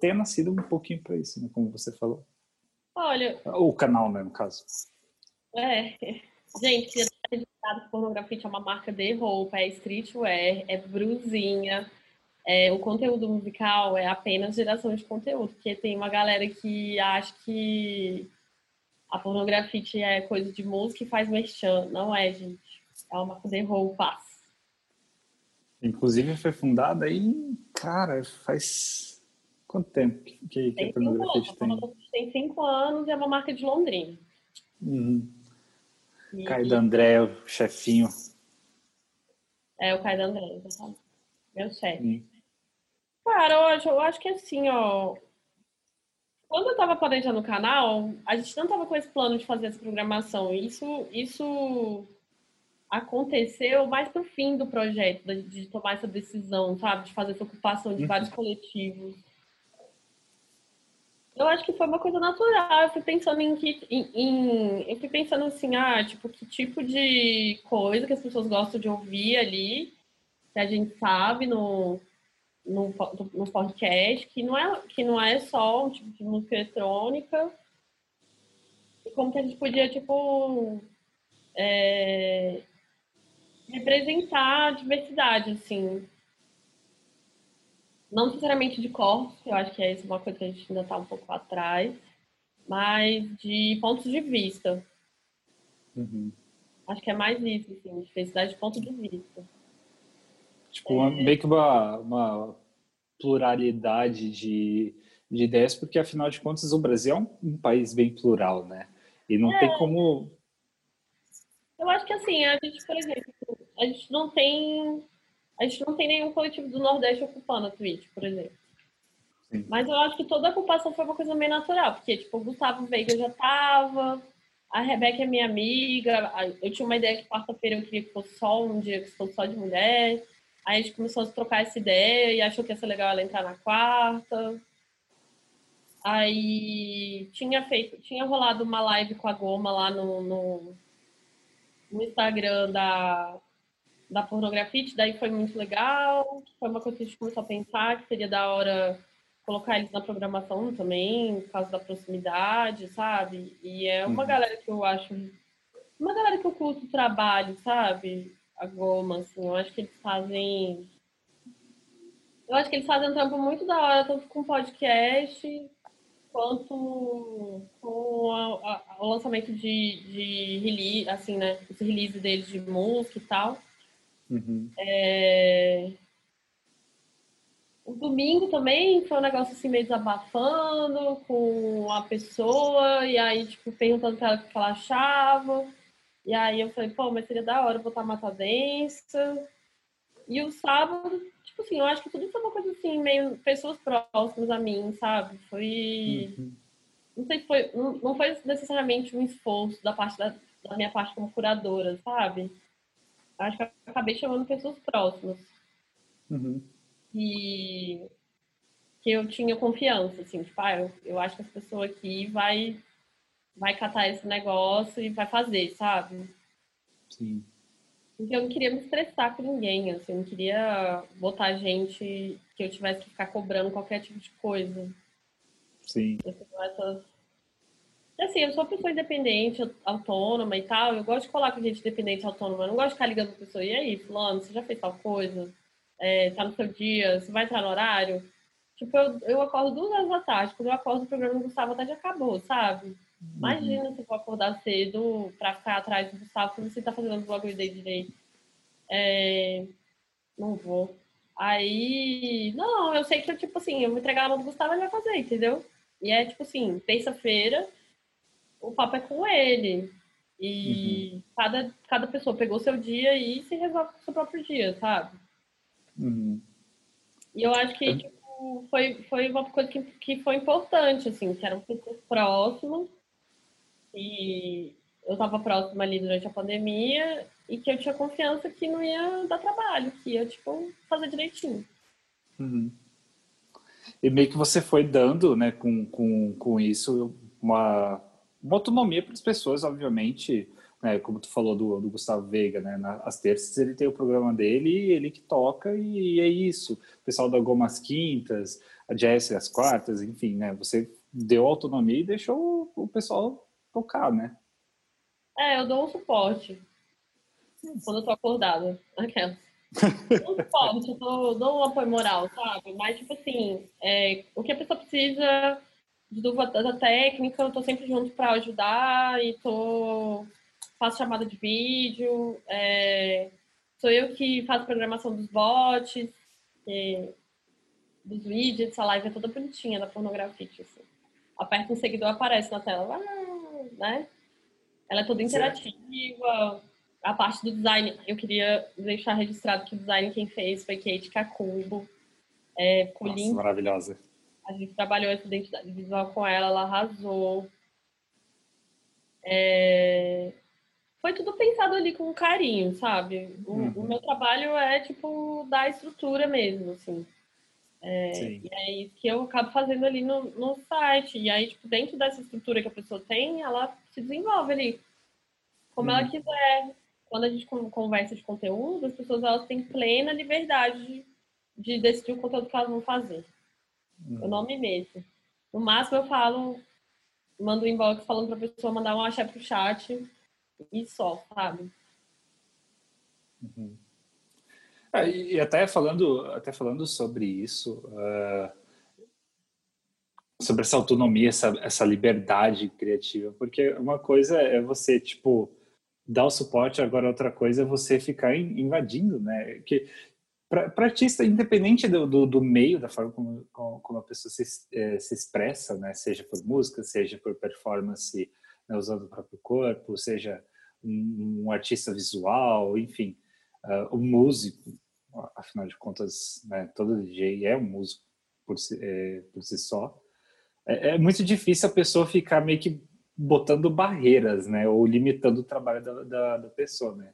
tenha nascido um pouquinho para isso, né? Como você falou. Olha... O canal, né, no caso. É, gente, registrado pornografia é uma marca de roupa, é streetwear, é brusinha, é, o conteúdo musical é apenas geração de conteúdo, porque tem uma galera que acha que a pornografia é coisa de música e faz merchan. Não é, gente. É uma marca de roupas. Inclusive foi fundada aí, cara, faz quanto tempo que, que a pornografia tem? Tem cinco anos e é uma marca de Londrina. Uhum. E... Caio André, o chefinho. É, o Caio André, exatamente. Meu chefe. Uhum. Cara, eu acho, eu acho que assim, ó. Quando eu tava planejando o canal, a gente não tava com esse plano de fazer essa programação. Isso, isso aconteceu mais pro fim do projeto, de, de tomar essa decisão, sabe? De fazer essa ocupação de vários coletivos. Eu acho que foi uma coisa natural. Eu fui pensando em que. Em, em, eu fui pensando assim, ah, tipo, que tipo de coisa que as pessoas gostam de ouvir ali, que a gente sabe no, no, no podcast, que não, é, que não é só um tipo de música eletrônica, e como que a gente podia, tipo, é, representar a diversidade, assim. Não necessariamente de corpos, eu acho que é isso uma coisa que a gente ainda está um pouco atrás, mas de pontos de vista. Uhum. Acho que é mais isso, assim, diversidade de ponto de vista. Tipo, uma, meio que uma, uma pluralidade de, de ideias, porque afinal de contas o Brasil é um, um país bem plural, né? E não é. tem como. Eu acho que assim, a gente, por exemplo, a gente não tem. A gente não tem nenhum coletivo do Nordeste ocupando a Twitch, por exemplo. Sim. Mas eu acho que toda a ocupação foi uma coisa meio natural, porque, tipo, o Gustavo Veiga já tava, a Rebeca é minha amiga, eu tinha uma ideia que quarta-feira eu queria que fosse só um dia que fosse só de mulher. Aí a gente começou a trocar essa ideia e achou que ia ser legal ela entrar na quarta. Aí tinha feito, tinha rolado uma live com a Goma lá no, no, no Instagram da, da Pornografite, daí foi muito legal. Foi uma coisa que a gente começou a pensar que seria da hora colocar eles na programação também, por causa da proximidade, sabe? E é uma uhum. galera que eu acho. Uma galera que eu curto o trabalho, sabe? A Goma, assim. Eu acho que eles fazem. Eu acho que eles fazem um trampo muito da hora, tanto com podcast quanto com a, a, o lançamento de, de release, assim, né? Esse release deles de música e tal. Uhum. É... O domingo também foi um negócio assim meio desabafando com a pessoa, e aí, tipo, perguntando pra ela o que ela achava. E aí eu falei, pô, mas seria da hora botar mata densa. E o sábado, tipo assim, eu acho que tudo foi uma coisa assim, meio pessoas próximas a mim, sabe? Foi. Uhum. Não sei se foi. Não, não foi necessariamente um esforço da parte da, da minha parte como curadora, sabe? Acho que eu acabei chamando pessoas próximas. Uhum. E que eu tinha confiança, assim, tipo, ah, eu, eu acho que essa pessoa aqui vai vai catar esse negócio e vai fazer, sabe? Sim. Porque eu não queria me estressar com ninguém, assim, eu não queria botar gente que eu tivesse que ficar cobrando qualquer tipo de coisa. Sim. Essas... Assim, eu sou uma pessoa independente, autônoma e tal, eu gosto de colar com gente independente, autônoma, eu não gosto de ficar ligando pra pessoa, e aí, fulano, você já fez tal coisa? É, tá no seu dia, você vai entrar no horário? Tipo, eu, eu acordo duas horas da tarde, quando eu acordo o programa do Gustavo até já acabou, sabe? Imagina se for acordar cedo para ficar atrás do Gustavo quando você tá fazendo o blog dele direito. É... Não vou. Aí, não, eu sei que, tipo assim, eu vou entregar a mão do Gustavo e ele vai fazer, entendeu? E é, tipo assim, terça-feira, o papo é com ele. E uhum. cada, cada pessoa pegou seu dia e se resolve com o seu próprio dia, sabe? Uhum. E eu acho que, tipo, foi, foi uma coisa que, que foi importante, assim, que eram pessoas próximas. E eu estava próxima ali durante a pandemia e que eu tinha confiança que não ia dar trabalho, que ia, tipo, fazer direitinho. Uhum. E meio que você foi dando, né, com, com, com isso, uma, uma autonomia para as pessoas, obviamente, né, como tu falou do, do Gustavo Veiga, né, nas terças ele tem o programa dele, ele que toca e, é isso. O pessoal da Gomas Quintas, a Jess as quartas, enfim, né, você deu autonomia e deixou o, o pessoal tocar, né? É, eu dou um suporte quando eu tô acordada, aquela. Não suporte, eu dou, dou um apoio moral, sabe? Mas, tipo assim, é, o que a pessoa precisa de dúvida da técnica, eu tô sempre junto para ajudar e tô faço chamada de vídeo, é, sou eu que faço programação dos bots, é, dos widgets, a live é toda bonitinha da pornografia, assim. Aperta um seguidor, aparece na tela, ah, né? Ela é toda interativa. A parte do design, eu queria deixar registrado que o design quem fez foi Kate Kakumbo. É, Nossa, maravilhosa. A gente trabalhou essa identidade visual com ela, ela arrasou. É... Foi tudo pensado ali com carinho, sabe? O, uhum. o, meu trabalho é, tipo, dar estrutura mesmo, assim. É, e é isso que eu acabo fazendo ali no, no site. E aí, tipo, dentro dessa estrutura que a pessoa tem, ela se desenvolve ali. Como uhum. ela quiser. Quando a gente conversa de conteúdo, as pessoas elas têm plena liberdade de, de decidir o conteúdo que elas vão fazer. Uhum. Eu não me meto. No máximo eu falo, mando um inbox falando pra pessoa mandar um axé pro chat e só, sabe? Uhum. É, e até falando, até falando sobre isso, uh, sobre essa autonomia, essa, essa liberdade criativa, porque uma coisa é você, tipo, dar o suporte, agora outra coisa é você ficar invadindo, né? Que para artista, independente do, do, do, meio, da forma como, como a pessoa se, é, se expressa, né? Seja por música, seja por performance, né? usando o próprio corpo, seja um, um artista visual, enfim, uh, um músico, afinal de contas, né, todo DJ é um músico por si, é, por si só. É, é, muito difícil a pessoa ficar meio que botando barreiras, né, ou limitando o trabalho da, da, da pessoa, né.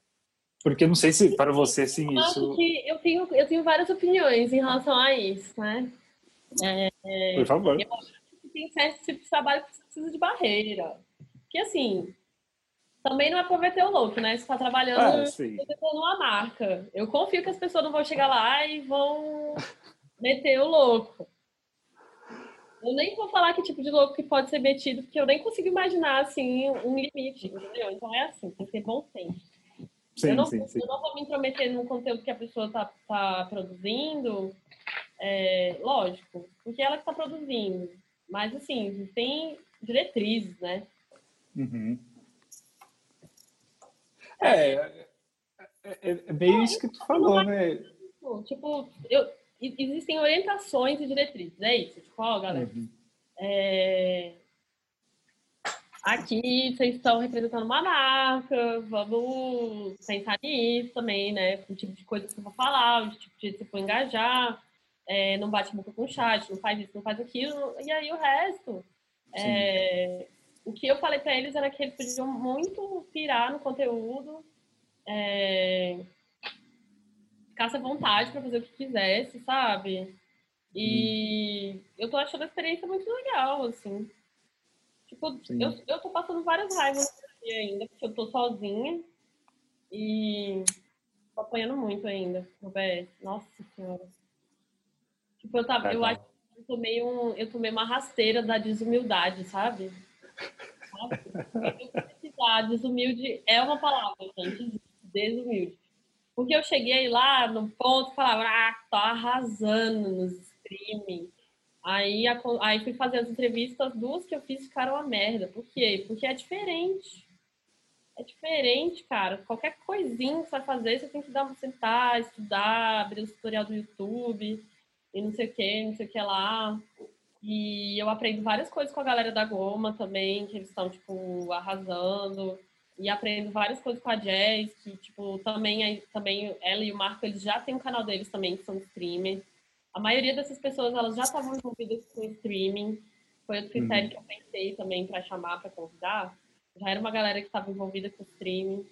Porque eu não sei se para você assim eu isso. Que eu tenho eu tenho várias opiniões em relação a isso, né? É, Por favor. Eu acho que tem certo tipo de trabalho que precisa de barreira. Que assim, também não é para meter o louco, né? Você está trabalhando ah, numa marca. Eu confio que as pessoas não vão chegar lá e vão meter o louco. Eu nem vou falar que tipo de louco que pode ser metido, porque eu nem consigo imaginar assim um limite, entendeu? Então é assim, tem que ter bom senso. Sim, eu, não, sim, sim. eu não vou me intrometer no conteúdo que a pessoa está tá produzindo, é, lógico, porque ela que está produzindo. Mas assim, tem diretrizes, né? Uhum. É, é, é, é meio isso que tu falou, né? Tipo, eu, existem orientações e diretrizes, é isso. Tipo, ó, galera, uhum. é... aqui vocês estão representando uma marca, vamos pensar nisso também, né? O tipo de coisa que eu vou falar, o tipo de você for engajar, é, não bate boca com o chat, não faz isso, não faz aquilo, e aí o resto. É, o que eu falei para eles era que eles podiam muito pirar no conteúdo, é, ficasse à vontade para fazer o que quisesse, sabe? E hum. eu tô achando a experiência muito legal, assim. Tipo, eu, eu tô passando várias raivas ainda, porque eu tô sozinha e tô apanhando muito ainda no BS. Nossa senhora. Tipo, eu tava, eu acho que eu tomei, um, eu tomei uma rasteira da desumildade, sabe? Desumilde é uma palavra, gente, desumilde. Porque eu cheguei lá no ponto e falava, ah, tô arrasando nos streaming. Aí, aí fui fazer as entrevistas, duas que eu fiz ficaram uma merda. Por quê? Porque é diferente. É diferente, cara. Qualquer coisinha que você vai fazer, você tem que dar uma sentar, estudar, abrir o tutorial do YouTube e não sei o que, não sei o que lá. E eu aprendo várias coisas com a galera da Goma também, que eles estão, tipo, arrasando. E aprendo várias coisas com a Jazz, que, tipo, também, também ela e o Marco, eles já têm um canal deles também, que são streamers. A maioria dessas pessoas, elas já estavam envolvidas com streaming. Foi outro critério uhum. que eu pensei também para chamar, para convidar. Já era uma galera que estava envolvida com streaming.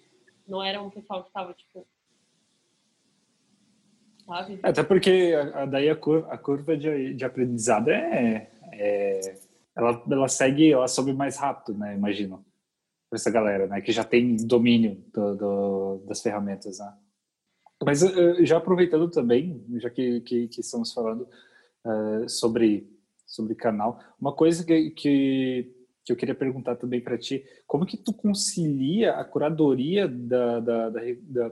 Não era um pessoal que estava, tipo, sabe? Até porque daí a curva, a curva de, de aprendizado é, é, ela, ela segue, ela sobe mais rápido, né? Imagino para essa galera, né? Que já tem domínio do, do, das ferramentas, né? Mas já aproveitando também, já que, que, que estamos falando uh, sobre sobre canal, uma coisa que, que, que eu queria perguntar também para ti, como que tu concilia a curadoria da, da, da, da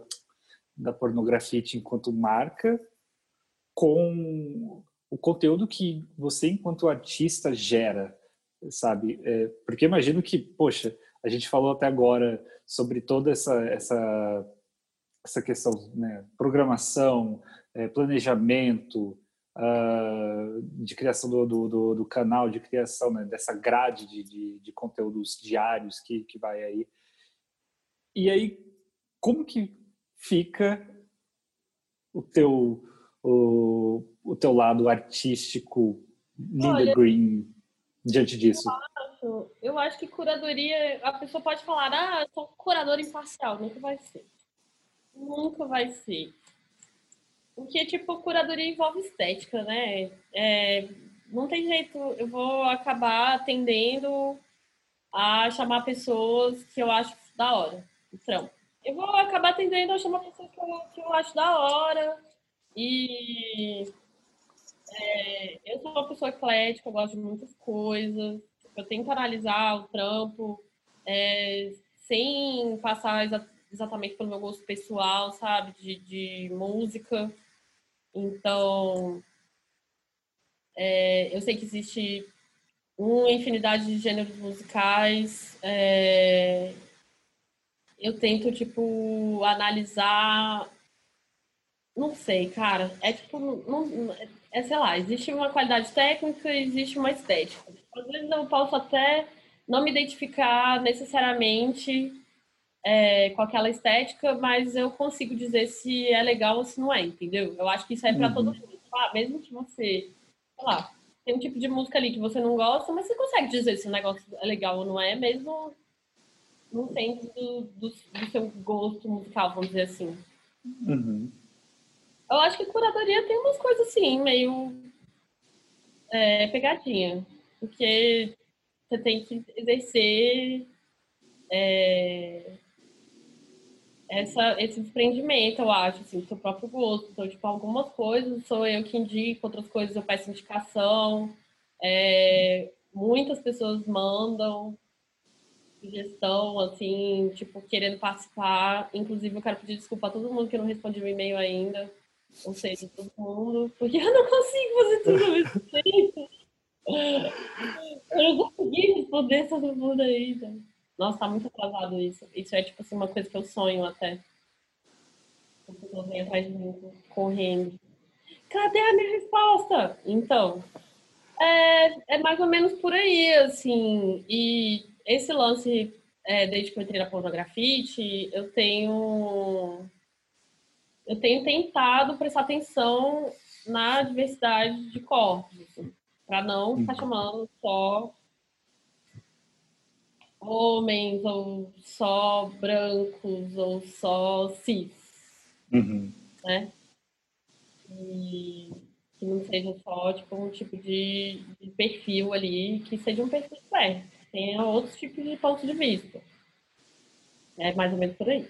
da pornografia enquanto marca com o conteúdo que você enquanto artista gera, sabe? É, porque imagino que, poxa, a gente falou até agora sobre toda essa essa essa questão, né? Programação, é, planejamento, uh, de criação do, do, do, canal, de criação né? dessa grade de, de, de conteúdos diários que, que vai aí. E aí, como que fica o teu o, o teu lado artístico Linda Olha, Green diante disso? Eu acho, eu acho que curadoria, a pessoa pode falar, ah, eu sou curadora imparcial, nunca vai ser. Nunca vai ser. Porque, tipo, curadoria envolve estética, né? É, não tem jeito, eu vou acabar atendendo a chamar pessoas que eu acho da hora, então eu vou acabar tendendo a chamar pessoas que eu, que eu acho da hora. E é, eu sou uma pessoa eclética, eu gosto de muitas coisas. Eu tento analisar o trampo é, sem passar exa exatamente pelo meu gosto pessoal, sabe? De, de música. Então, é, eu sei que existe uma infinidade de gêneros musicais. Eu tento, tipo, analisar. Não sei, cara. É tipo. Não, é, sei lá, existe uma qualidade técnica e existe uma estética. Às vezes eu posso até não me identificar necessariamente é, com aquela estética, mas eu consigo dizer se é legal ou se não é, entendeu? Eu acho que isso é para uhum. todo mundo. Ah, mesmo que você, sei lá, tem um tipo de música ali que você não gosta, mas você consegue dizer se o negócio é legal ou não é, mesmo não tem do, do, do, seu gosto musical, vamos dizer assim. Uhum. Eu acho que curadoria tem umas coisas assim, meio é, pegadinha. Porque você tem que exercer é, essa, esse desprendimento, eu acho, assim, do seu próprio gosto. Então, tipo, algumas coisas sou eu que indico, outras coisas eu peço indicação. É, muitas pessoas mandam, sugestão, assim, tipo, querendo participar. Inclusive, eu quero pedir desculpa a todo mundo que não respondi o e-mail ainda. Ou seja, todo mundo, porque eu não consigo fazer tudo ao mesmo tempo. Eu não consegui responder todo mundo ainda. Nossa, tá muito atrasado isso. Isso é, tipo assim, uma coisa que eu sonho até. As pessoas vêm atrás de mim, correndo. Cadê a minha resposta? Então, é, é mais ou menos por aí, assim. E esse lance, é, desde que eu entrei na pornografite, eu tenho eu tenho tentado prestar atenção na diversidade de corpos, assim, para não ficar chamando só homens, ou só brancos, ou só cis. Uhum. Né? E que não seja só tipo, um tipo de, de perfil ali, que seja um perfil certo tenha outros tipos de pontos de vista. É mais ou menos por aí.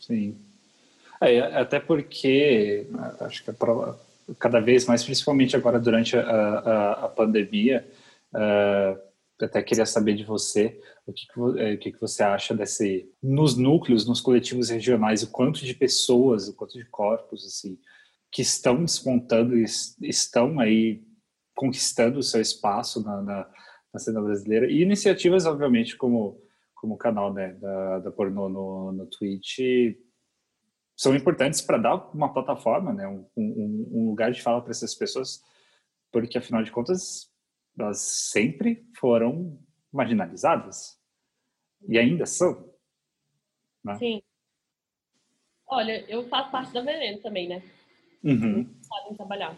Sim. É, até porque acho que cada vez mais, principalmente agora durante a, a, a pandemia, uh, até queria saber de você o que, que, é, o que, que você acha desse nos núcleos, nos coletivos regionais, o quanto de pessoas, o quanto de corpos assim que estão despontando, estão aí conquistando o seu espaço na, na na cena brasileira. E iniciativas, obviamente, como, como o canal né, da, da Pornô no, no Twitch, são importantes para dar uma plataforma, né, um, um, um lugar de fala para essas pessoas, porque, afinal de contas, elas sempre foram marginalizadas. E ainda são. Né? Sim. Olha, eu faço parte da Veneno também, né? Uhum. Sabem trabalhar.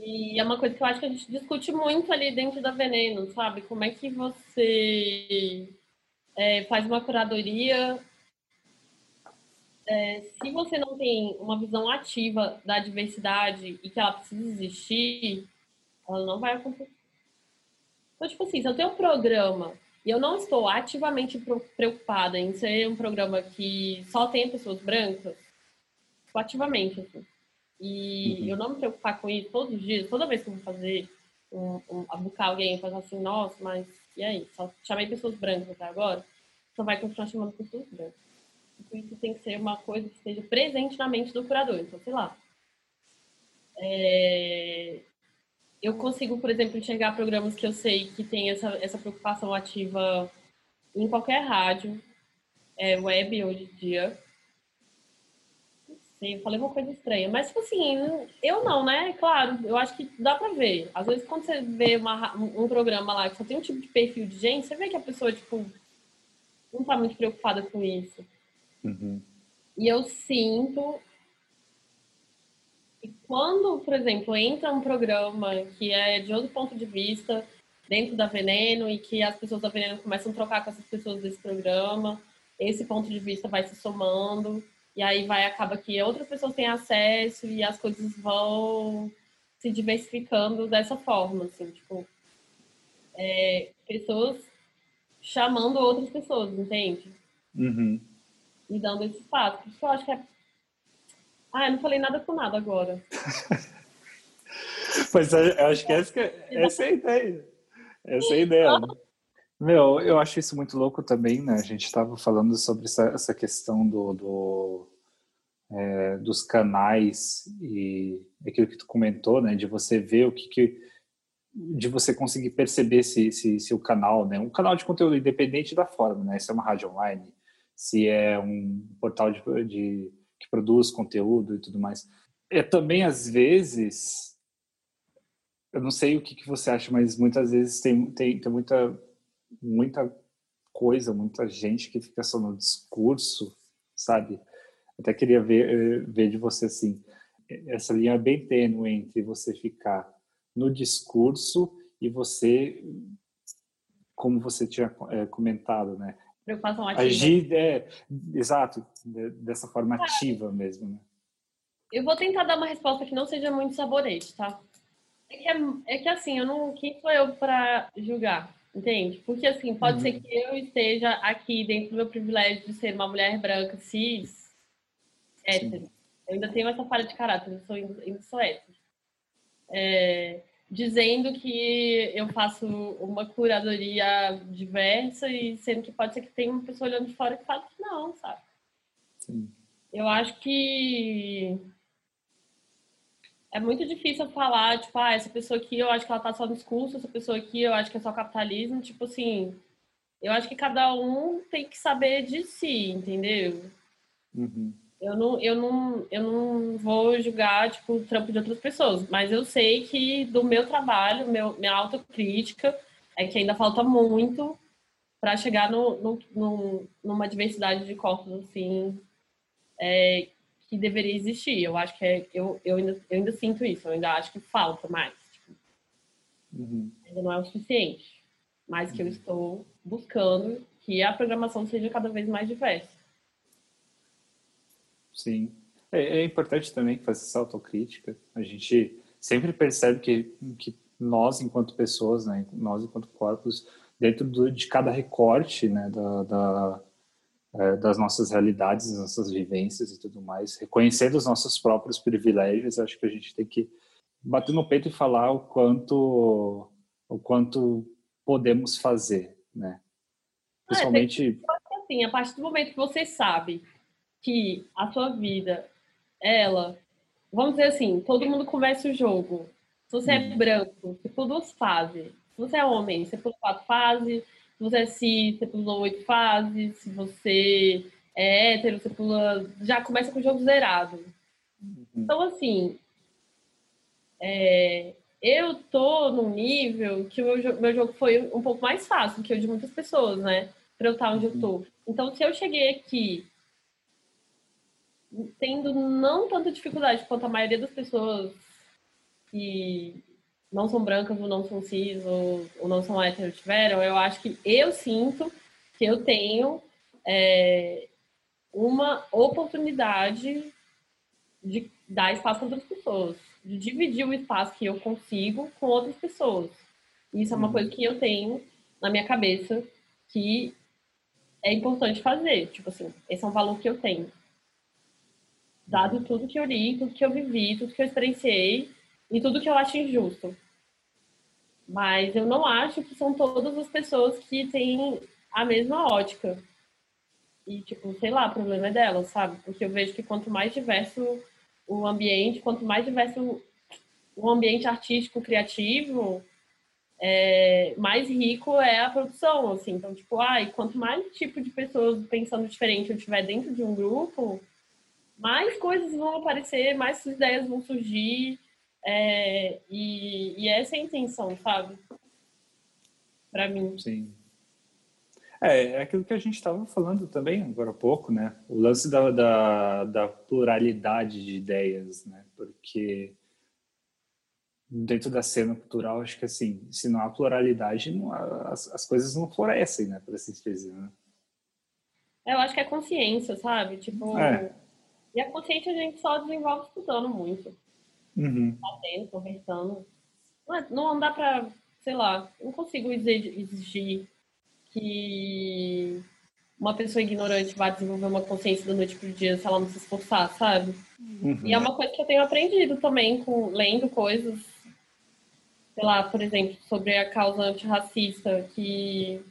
E é uma coisa que eu acho que a gente discute muito ali dentro da Veneno, sabe? Como é que você é, faz uma curadoria é, se você não tem uma visão ativa da diversidade e que ela precisa existir, ela não vai acontecer. Então, tipo assim, se eu tenho um programa e eu não estou ativamente preocupada em ser um programa que só tem pessoas brancas, tipo, ativamente, assim, e uhum. eu não me preocupar com isso todos os dias, toda vez que eu vou fazer, um, um, buscar alguém e falar assim, nossa, mas e aí? Só chamei pessoas brancas até agora, só vai continuar chamando pessoas brancas. Então, isso tem que ser uma coisa que esteja presente na mente do curador. Então, sei lá. É... Eu consigo, por exemplo, enxergar programas que eu sei que tem essa, essa preocupação ativa em qualquer rádio, é, web hoje em dia. Eu falei uma coisa estranha. Mas, tipo assim, eu não, né? Claro, eu acho que dá pra ver. Às vezes, quando você vê uma, um programa lá que só tem um tipo de perfil de gente, você vê que a pessoa, tipo, não tá muito preocupada com isso. Uhum. E eu sinto que quando, por exemplo, entra um programa que é de outro ponto de vista dentro da Veneno e que as pessoas da Veneno começam a trocar com essas pessoas desse programa, esse ponto de vista vai se somando e aí vai acaba que outras pessoas têm acesso e as coisas vão se diversificando dessa forma, assim, tipo, é, pessoas chamando outras pessoas, entende? Uhum me dando esse espaço. Por isso que eu acho que é. Ah, eu não falei nada com nada agora. pois eu acho que essa, essa é a ideia. Essa é a ideia. Meu, eu acho isso muito louco também, né? A gente estava falando sobre essa, essa questão do, do é, dos canais e aquilo que tu comentou, né? De você ver o que, que de você conseguir perceber se, se, se, o canal, né? Um canal de conteúdo independente da forma, né? Se é uma rádio online, se é um portal de, de, que produz conteúdo e tudo mais. É também, às vezes, eu não sei o que, que você acha, mas muitas vezes tem, tem, tem muita, muita coisa, muita gente que fica só no discurso, sabe? Até queria ver, ver de você assim, essa linha é bem tênue entre você ficar no discurso e você, como você tinha é, comentado, né? Preocupação ativa. Agir, é, exato, dessa forma ativa mesmo, né? Eu vou tentar dar uma resposta que não seja muito sabonete, tá? É que, é, é que assim, eu não, quem sou eu para julgar, entende? Porque assim, pode uhum. ser que eu esteja aqui dentro do meu privilégio de ser uma mulher branca, cis, hétero. Sim. Eu ainda tenho essa falha de caráter, eu sou, ainda sou hétero. É, dizendo que eu faço uma curadoria diversa e sendo que pode ser que tenha uma pessoa olhando de fora que fala que não, sabe? Sim. Eu acho que é muito difícil falar, tipo, ah, essa pessoa aqui eu acho que ela tá só no discurso, essa pessoa aqui eu acho que é só capitalismo, tipo assim, eu acho que cada um tem que saber de si, entendeu? Uhum. Eu não, eu não, eu não vou julgar tipo, o trampo de outras pessoas, mas eu sei que do meu trabalho, meu, minha autocrítica é que ainda falta muito para chegar no, no, no, numa diversidade de corpos assim é, que deveria existir. Eu acho que é, eu, eu, ainda, eu ainda sinto isso, eu ainda acho que falta mais. Tipo, uhum. Ainda não é o suficiente, mas que eu uhum. estou buscando que a programação seja cada vez mais diversa. Sim. É, é, importante também fazer essa autocrítica. A gente sempre percebe que, que nós, enquanto pessoas, né, nós, enquanto corpos, dentro do, de cada recorte né, da, da é, das nossas realidades, das nossas vivências e tudo mais, reconhecendo os nossos próprios privilégios, acho que a gente tem que bater no peito e falar o quanto o quanto podemos fazer, né? Principalmente é, assim, a partir do momento que você sabe que a sua vida, ela, vamos dizer assim, todo mundo começa o jogo. Se você é uhum. branco, você pula duas fases. Se você é homem, você pula quatro fases. Se você é cis, você pula oito fases. Se você é hétero, você pula. Já começa com o jogo zerado. Uhum. Então, assim. É... eu tô num nível que o meu, meu jogo foi um pouco mais fácil que o de muitas pessoas, né? Pra eu estar onde eu tô. Então, se eu cheguei aqui tendo não tanta dificuldade quanto a maioria das pessoas que não são brancas ou não são cis ou, ou não são héteros tiveram, eu acho que eu sinto que eu tenho é, uma oportunidade de dar espaço para outras pessoas, de dividir o espaço que eu consigo com outras pessoas. Isso é uma uhum. coisa que eu tenho na minha cabeça que é importante fazer. Tipo assim, esse é um valor que eu tenho. Dado tudo que eu li, tudo que eu vivi, tudo que eu experienciei e tudo que eu acho injusto. Mas eu não acho que são todas as pessoas que têm a mesma ótica. E, tipo, sei lá, o problema é delas, sabe? Porque eu vejo que quanto mais diverso o ambiente, quanto mais diverso o ambiente artístico, criativo, é, mais rico é a produção, assim. Então, tipo, ai, quanto mais tipo de pessoas pensando diferente eu tiver dentro de um grupo, mais coisas vão aparecer, mais ideias vão surgir. É, e, e essa é a intenção, sabe? Para mim. Sim. É, é aquilo que a gente estava falando também agora há pouco, né? O lance da, da, da, pluralidade de ideias, né? Porque dentro da cena cultural, acho que assim, se não há pluralidade, não há, as, as coisas não florescem, né? Por assim dizer, né? Eu acho que é consciência, sabe? Tipo, é. e a consciência a gente só desenvolve estudando muito. Uhum. Batendo, conversando. Não, é, não dá pra, sei lá, não consigo exigir que uma pessoa ignorante vai desenvolver uma consciência da noite pro dia se ela não se esforçar, sabe? Uhum. E é uma coisa que eu tenho aprendido também com lendo coisas, sei lá, por exemplo, sobre a causa antirracista, que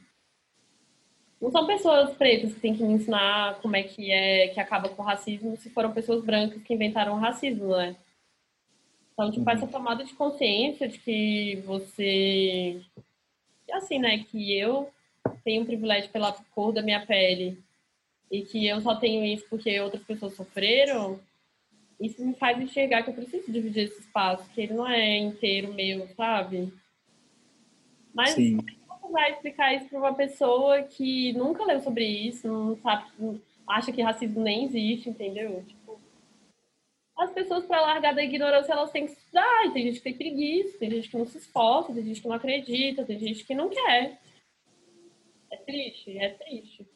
não são pessoas pretas que têm que me ensinar como é que é que acaba com o racismo, se foram pessoas brancas que inventaram o racismo, né? Então, tipo, uhum. essa tomada de consciência de que você assim, né, que eu tenho um privilégio pela cor da minha pele e que eu só tenho isso porque outras pessoas sofreram, isso me faz enxergar que eu preciso dividir esse espaço, que ele não é inteiro meu, sabe? Mas Sim. como vai explicar isso para uma pessoa que nunca leu sobre isso, não sabe, acha que racismo nem existe, entendeu? As pessoas, para largar da ignorância, elas têm que estudar. E tem gente que tem preguiça, tem gente que não se esforça, tem gente que não acredita, tem gente que não quer. É triste, é triste.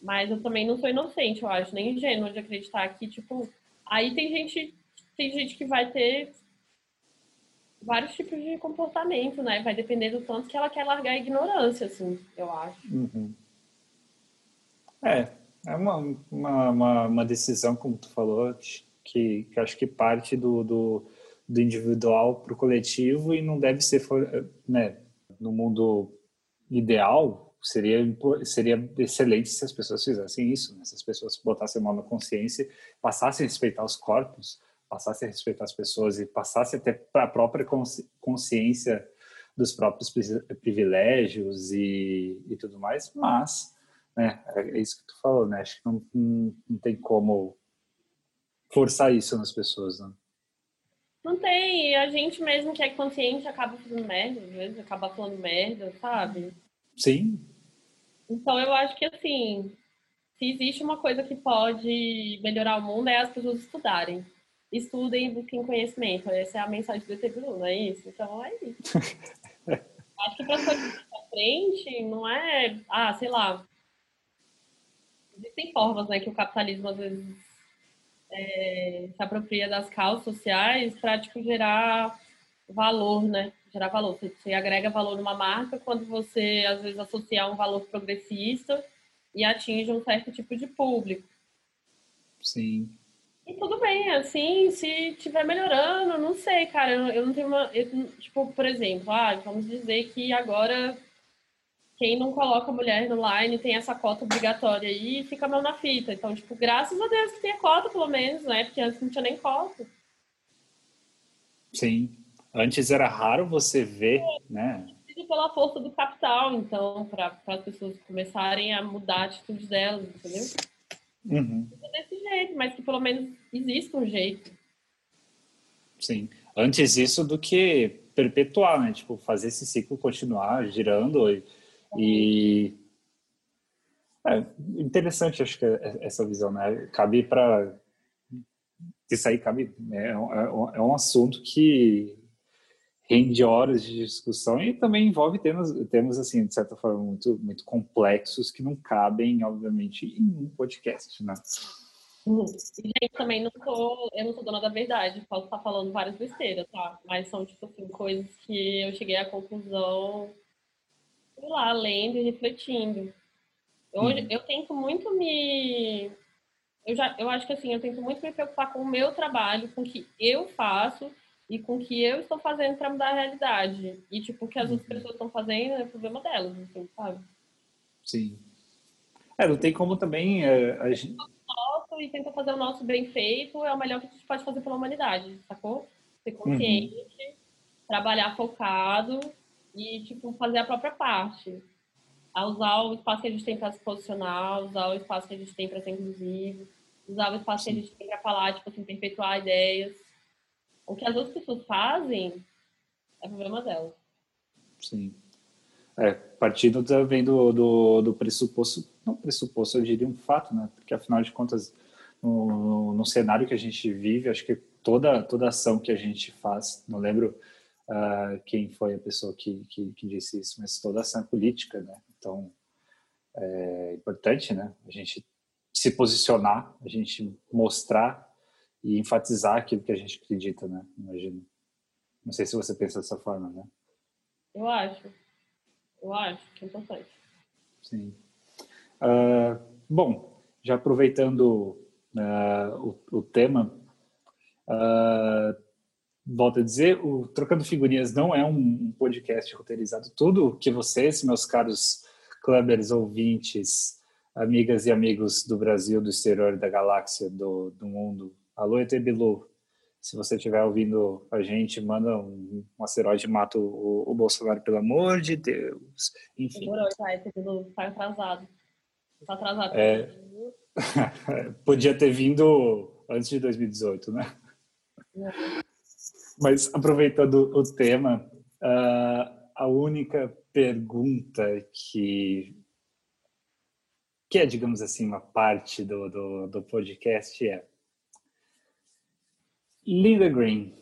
Mas eu também não sou inocente, eu acho, nem ingênua de acreditar que, tipo, aí tem gente, tem gente que vai ter vários tipos de comportamento, né? Vai depender do tanto que ela quer largar a ignorância, assim, eu acho. Uhum. É, é uma, uma, uma, uma, decisão, como tu falou, que, que acho que parte do, do, do individual para o coletivo e não deve ser, né, no mundo ideal, seria seria excelente se as pessoas fizessem isso, né? se as pessoas botassem a mão na consciência, passassem a respeitar os corpos, passassem a respeitar as pessoas e passassem até para a própria consciência dos próprios privilégios e, e tudo mais, mas né, é isso que tu falou, né? Acho que não, não tem como forçar isso nas pessoas, né? Não tem, a gente mesmo que é consciente acaba fazendo merda, às vezes acaba falando merda, sabe? Sim. Então eu acho que assim, se existe uma coisa que pode melhorar o mundo é as pessoas estudarem. Estudem e busquem conhecimento. Essa é a mensagem do ET não é isso? Então é isso. acho que para coisas pra frente não é, ah, sei lá. Existem formas, né, que o capitalismo às vezes é, se apropria das causas sociais para tipo gerar valor, né? gerar valor. Você, você agrega valor numa marca quando você, às vezes, associa um valor progressista e atinge um certo tipo de público. Sim. E tudo bem, assim, se estiver melhorando, não sei, cara, eu, eu não tenho uma. Eu, tipo, por exemplo, ah, vamos dizer que agora quem não coloca mulher no line tem essa cota obrigatória aí e fica mal na fita. Então, tipo, graças a Deus que tem a cota, pelo menos, né? Porque antes não tinha nem cota. Sim. Antes era raro você ver, é, né? Pela força do capital, então, para as pessoas começarem a mudar a atitude delas, entendeu? Uhum. desse jeito, mas que pelo menos exista um jeito. Sim. antes isso do que perpetuar, né? Tipo, fazer esse ciclo continuar girando e, e... É, interessante, acho que é essa visão, né? Cabe para isso aí cabe é, é, é um assunto que rende horas de discussão e também envolve temas, temas assim, de certa forma, muito, muito complexos que não cabem, obviamente, em um podcast, né? E, gente, também não tô, eu não sou dona da verdade, posso estar falando várias besteiras, tá? Mas são, tipo assim, coisas que eu cheguei à conclusão, sei lá, lendo e refletindo. Eu, hum. eu tento muito me... Eu, já, eu acho que, assim, eu tento muito me preocupar com o meu trabalho, com o que eu faço e com o que eu estou fazendo para mudar a realidade. E, tipo, o que as outras uhum. pessoas estão fazendo é problema delas, assim, sabe? Sim. É, não tem como também... É, a gente nosso e tenta fazer o nosso bem feito, é o melhor que a gente pode fazer pela humanidade, sacou? Ser consciente, uhum. trabalhar focado e, tipo, fazer a própria parte. A usar o espaço que a gente tem para se posicionar, usar o espaço que a gente tem para ser inclusivo, usar o espaço que a gente tem para falar, tipo assim, perpetuar ideias. O que as outras pessoas fazem é problema delas. Sim. É, partindo também do, do, do pressuposto, não pressuposto, eu diria um fato, né? Porque afinal de contas, no, no cenário que a gente vive, acho que toda, toda ação que a gente faz, não lembro uh, quem foi a pessoa que, que, que, disse isso, mas toda ação é política, né? Então, é importante, né? A gente se posicionar, a gente mostrar e enfatizar aquilo que a gente acredita, né? Imagino. Não sei se você pensa dessa forma, né? Eu acho. Eu acho que é importante. Sim. Uh, bom, já aproveitando uh, o, o, tema, uh, volto a dizer, o Trocando Figurinhas não é um podcast roteirizado. Tudo que vocês, meus caros clubbers, ouvintes, amigas e amigos do Brasil, do exterior, da galáxia, do, do mundo, alô Etebilu, se você estiver ouvindo a gente, manda um, um asteroide e mata o, o, Bolsonaro, pelo amor de Deus. Enfim. Demorou, tá? Esse tá atrasado. Tá atrasado. É... Podia ter vindo antes de 2018, né? É. Mas aproveitando o tema, uh, a única pergunta que que é, digamos assim, uma parte do, do, do podcast é Linda Green,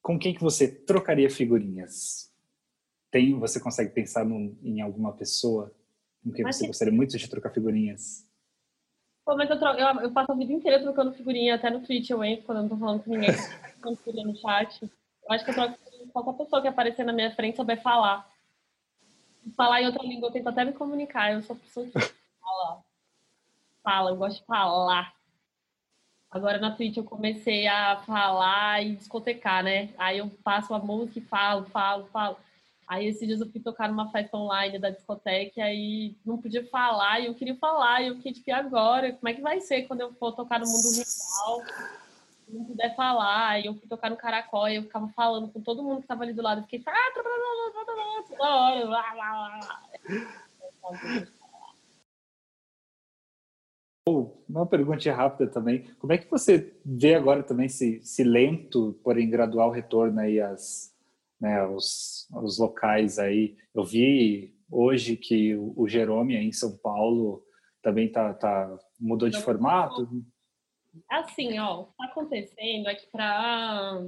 com quem que você trocaria figurinhas? Tem, você consegue pensar num, em alguma pessoa com quem você gostaria muito de trocar figurinhas? Pô, mas eu, troco, eu, eu, passo a vida inteira trocando figurinha, até no Twitch eu entro quando eu não tô falando com ninguém, quando figurinha no chat. Eu acho que eu troco com qualquer pessoa que aparecer na minha frente souber falar. Falar em outra língua, eu tento até me comunicar. Eu sou pessoa que fala. Fala, eu gosto de falar. Agora na Twitch eu comecei a falar e discotecar, né? Aí eu passo a música e falo, falo, falo. Aí esses dias eu fui tocar numa festa online da discoteca aí não podia falar e eu queria falar. E eu fiquei tipo, e agora? Como é que vai ser quando eu for tocar no mundo real? Não puder falar. E eu fui tocar no Caracol e eu ficava falando com todo mundo que tava ali do lado. Eu fiquei, ah, toda hora. Blá, blá, blá. Uma pergunta rápida também. Como é que você vê agora também esse, esse lento, porém gradual retorno aí às, né, aos, aos locais aí? Eu vi hoje que o, o Jerome aí em São Paulo também tá, tá mudou de formato. Assim, ó, o que está acontecendo é que para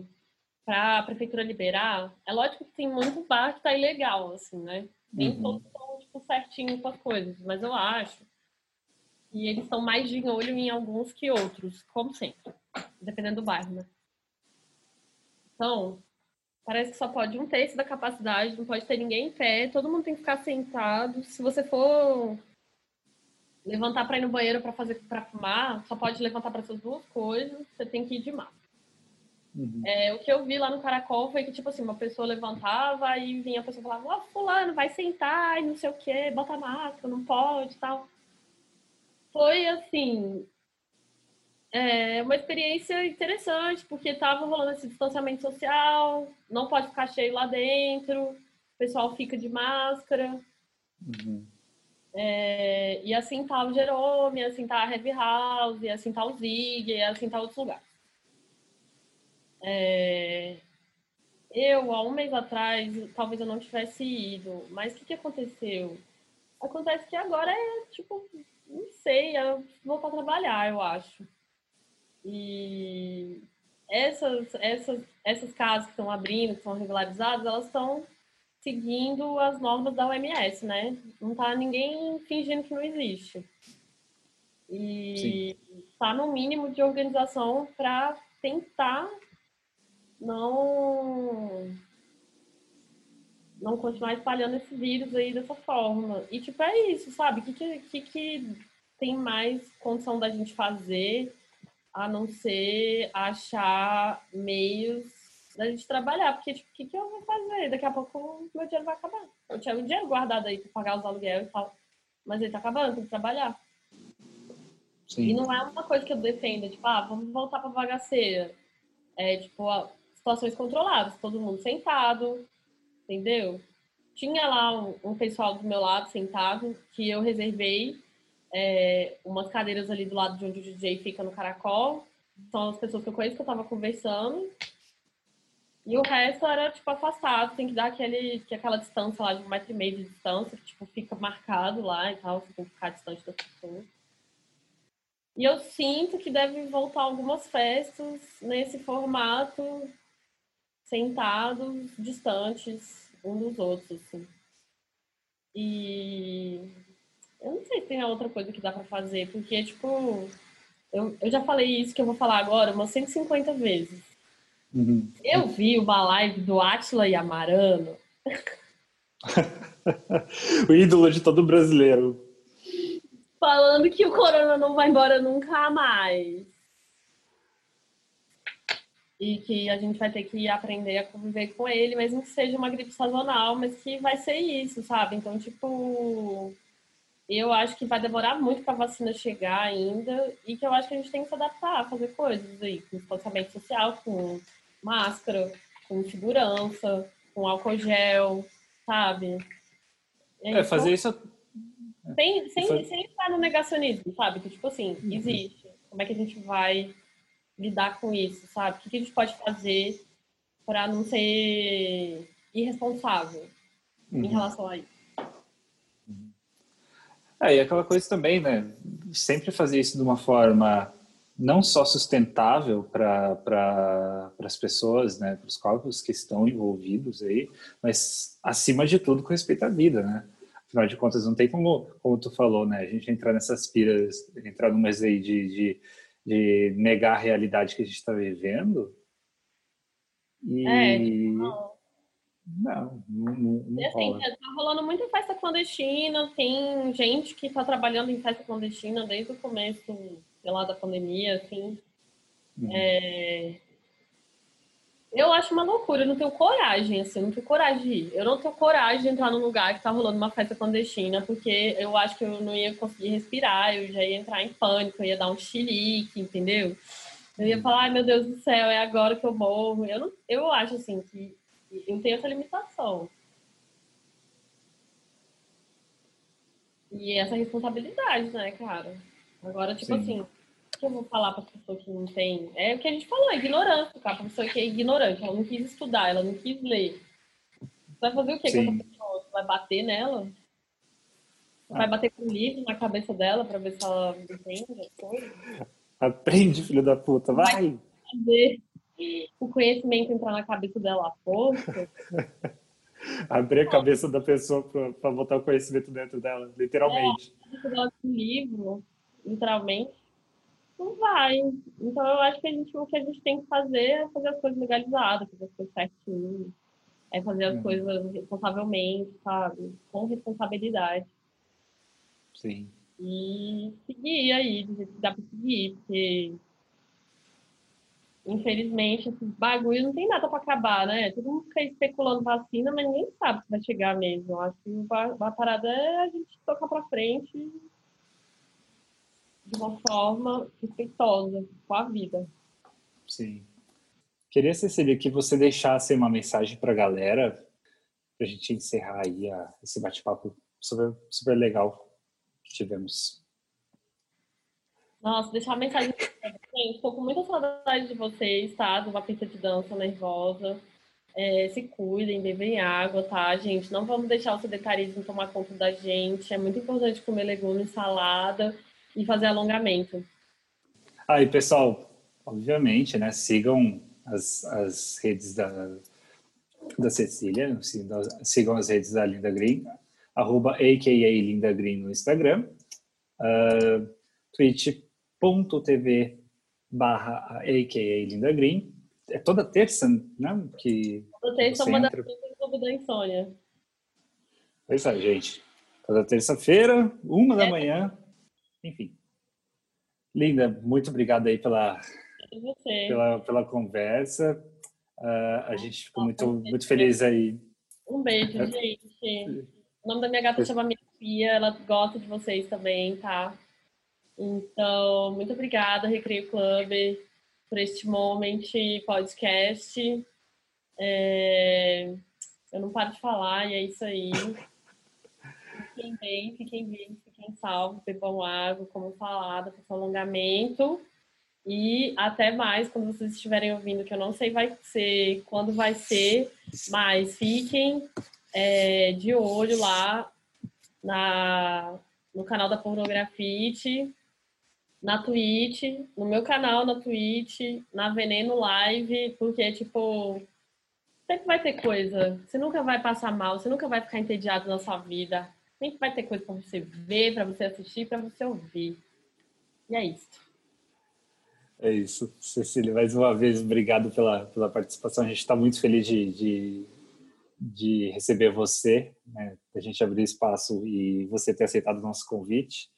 para a prefeitura liberar, é lógico que tem muito bar que tá ilegal, assim, né? Nem uhum. todos estão tipo, certinho com as coisas, mas eu acho e eles estão mais de olho em alguns que outros, como sempre, dependendo do bairro, né? Então, parece que só pode um terço da capacidade, não pode ter ninguém em pé, todo mundo tem que ficar sentado. Se você for levantar para ir no banheiro para fazer para fumar, só pode levantar para essas duas coisas, você tem que ir de máscara. Uhum. É, o que eu vi lá no Caracol foi que, tipo assim, uma pessoa levantava e vinha a pessoa falava, ó, oh, fulano, vai sentar e não sei o quê, bota máscara, não pode tal foi assim é uma experiência interessante, porque estava rolando esse distanciamento social, não pode ficar cheio lá dentro, o pessoal fica de máscara. Uhum. É, e assim tá o Jerome, assim tá a Heavy House, assim tá o Zig, assim tá outros lugares. É, eu, há um mês atrás, talvez eu não tivesse ido. Mas o que, que aconteceu? Acontece que agora é, tipo, não sei, eu vou para trabalhar, eu acho. E essas, essas, essas casas que estão abrindo, que são regularizadas, elas estão seguindo as normas da OMS, né? Não tá ninguém fingindo que não existe. E está no mínimo de organização para tentar não não continuar espalhando esse vírus aí dessa forma. E, tipo, é isso, sabe? O que, que, que tem mais condição da gente fazer a não ser achar meios da gente trabalhar? Porque, tipo, o que, que eu vou fazer? Daqui a pouco meu dinheiro vai acabar. Eu tinha um dinheiro guardado aí para pagar os aluguéis e tal, mas ele tá acabando, tem que trabalhar. Sim. E não é uma coisa que eu defenda, tipo, ah, vamos voltar pra bagaceira. É, tipo, situações controladas, todo mundo sentado, entendeu? Tinha lá um, um pessoal do meu lado sentado que eu reservei é, umas cadeiras ali do lado de onde o DJ fica no caracol. São as pessoas que eu conheço que eu tava conversando. E o resto era, tipo, afastado. Tem que dar aquele, que aquela distância lá de um metro e meio de distância, que, tipo, fica marcado lá e tal. Você tem que ficar distante das pessoas. E eu sinto que deve voltar algumas festas nesse formato sentados, distantes um dos outros, assim. E eu não sei se tem outra coisa que dá para fazer, porque, tipo, eu, eu já falei isso que eu vou falar agora umas 150 vezes. Uhum. Eu vi uma live do Atila e Amarano. o ídolo de todo brasileiro. Falando que o corona não vai embora nunca mais e que a gente vai ter que aprender a conviver com ele, mesmo que seja uma gripe sazonal, mas que vai ser isso, sabe? Então, tipo, eu acho que vai demorar muito para a vacina chegar ainda e que eu acho que a gente tem que se adaptar, fazer coisas aí, com distanciamento social, com máscara, com segurança, com álcool gel, sabe? É, é fazer isso. Sem, sem, sem estar no negacionismo, sabe? Que, tipo assim, uhum. existe. Como é que a gente vai lidar com isso, sabe? O que, a gente pode fazer para não ser irresponsável uhum. em relação a isso? É, e aquela coisa também, né? Sempre fazer isso de uma forma não só sustentável para pra, as pessoas, né, para os corpos que estão envolvidos aí, mas acima de tudo com respeito à vida, né? Afinal de contas, não tem como, como tu falou, né, a gente entrar nessas piras, entrar numa aí de, de de negar a realidade que a gente está vivendo. E... É, não. Não, não, não assim, Tá rolando muita festa clandestina, tem gente que está trabalhando em festa clandestina desde o começo, sei lá, da pandemia, assim. Uhum. É, eu acho uma loucura, eu não tenho coragem, assim, eu não tenho coragem de ir. Eu não tenho coragem de entrar num lugar que tá rolando uma festa clandestina, porque eu acho que eu não ia conseguir respirar, eu já ia entrar em pânico, eu ia dar um chilique, entendeu? Eu ia falar, ai meu Deus do céu, é agora que eu morro. Eu, não, eu acho, assim, que eu tenho essa limitação. E essa responsabilidade, né, cara? Agora, tipo Sim. assim, que eu vou falar para pessoa que não tem. É o que a gente falou, ignorância, cara. A pessoa que é ignorante, ela não quis estudar, ela não quis ler. Você vai fazer o quê Sim. com essa pessoa? Você vai bater nela? Você ah. vai bater com o livro na cabeça dela para ver se ela entende as coisas? Aprende, filho da puta, vai! vai o conhecimento entrar na cabeça dela a força. Abrir a cabeça da pessoa para botar o conhecimento dentro dela, literalmente. É, um livro, literalmente não vai. Então eu acho que a gente, o que a gente tem que fazer é fazer as coisas legalizadas, fazer as coisas certinho, é fazer as uhum. coisas responsavelmente, sabe? Com responsabilidade. Sim. E seguir aí, do jeito que dá pra seguir, porque infelizmente esse bagulho não tem nada para acabar, né? Todo mundo fica especulando vacina, mas ninguém sabe se vai chegar mesmo. Eu acho que a parada é a gente tocar para frente de uma forma respeitosa com a vida. Sim. Queria, Cecília, que você deixasse uma mensagem para a galera, para a gente encerrar aí a, esse bate-papo super, super legal que tivemos. Nossa, deixar uma mensagem. Gente, estou com muita saudade de vocês, tá? De uma pista de dança nervosa. É, se cuidem, bebem água, tá, gente? Não vamos deixar o sedentarismo tomar conta da gente. É muito importante comer legumes, salada e fazer alongamento. Aí, ah, pessoal, obviamente, né? Sigam as, as redes da, da Cecília, sigam as redes da Linda Green, arroba aka Linda Green no Instagram, uh, twitch.tv barra aka Linda Green. É toda terça, né? Que toda terça, uma entra... das clube da insônia. Pois é, gente. Toda terça-feira, uma é. da manhã, enfim. Linda, muito obrigado aí pela, pela, pela conversa. Uh, a gente ficou muito, muito feliz aí. Um beijo, é. gente. O nome da minha gata chama Minha Fia, ela gosta de vocês também, tá? Então, muito obrigada, Recreio Club, por este moment podcast. É... Eu não paro de falar e é isso aí. Fiquem bem, fiquem bem, fiquem salvos, bebam água, como falado, façam alongamento. E até mais quando vocês estiverem ouvindo, que eu não sei vai ser quando vai ser, mas fiquem é, de olho lá na, no canal da Pornografite, na Twitch, no meu canal na Twitch, na Veneno Live, porque, tipo, sempre vai ter coisa. Você nunca vai passar mal, você nunca vai ficar entediado na sua vida. Sempre vai ter coisa para você ver, para você assistir, para você ouvir. E é isso. É isso. Cecília, mais uma vez, obrigado pela, pela participação. A gente está muito feliz de, de, de receber você, né? a gente abrir espaço e você ter aceitado o nosso convite.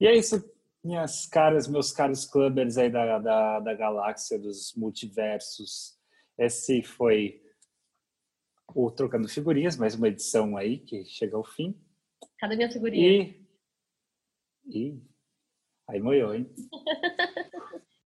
E é isso, minhas caras, meus caros clubbers aí da, da, da galáxia, dos multiversos. Esse foi o Trocando Figurinhas, mais uma edição aí que chega ao fim. Cadê minha figurinha? E... e... Aí moiou, hein?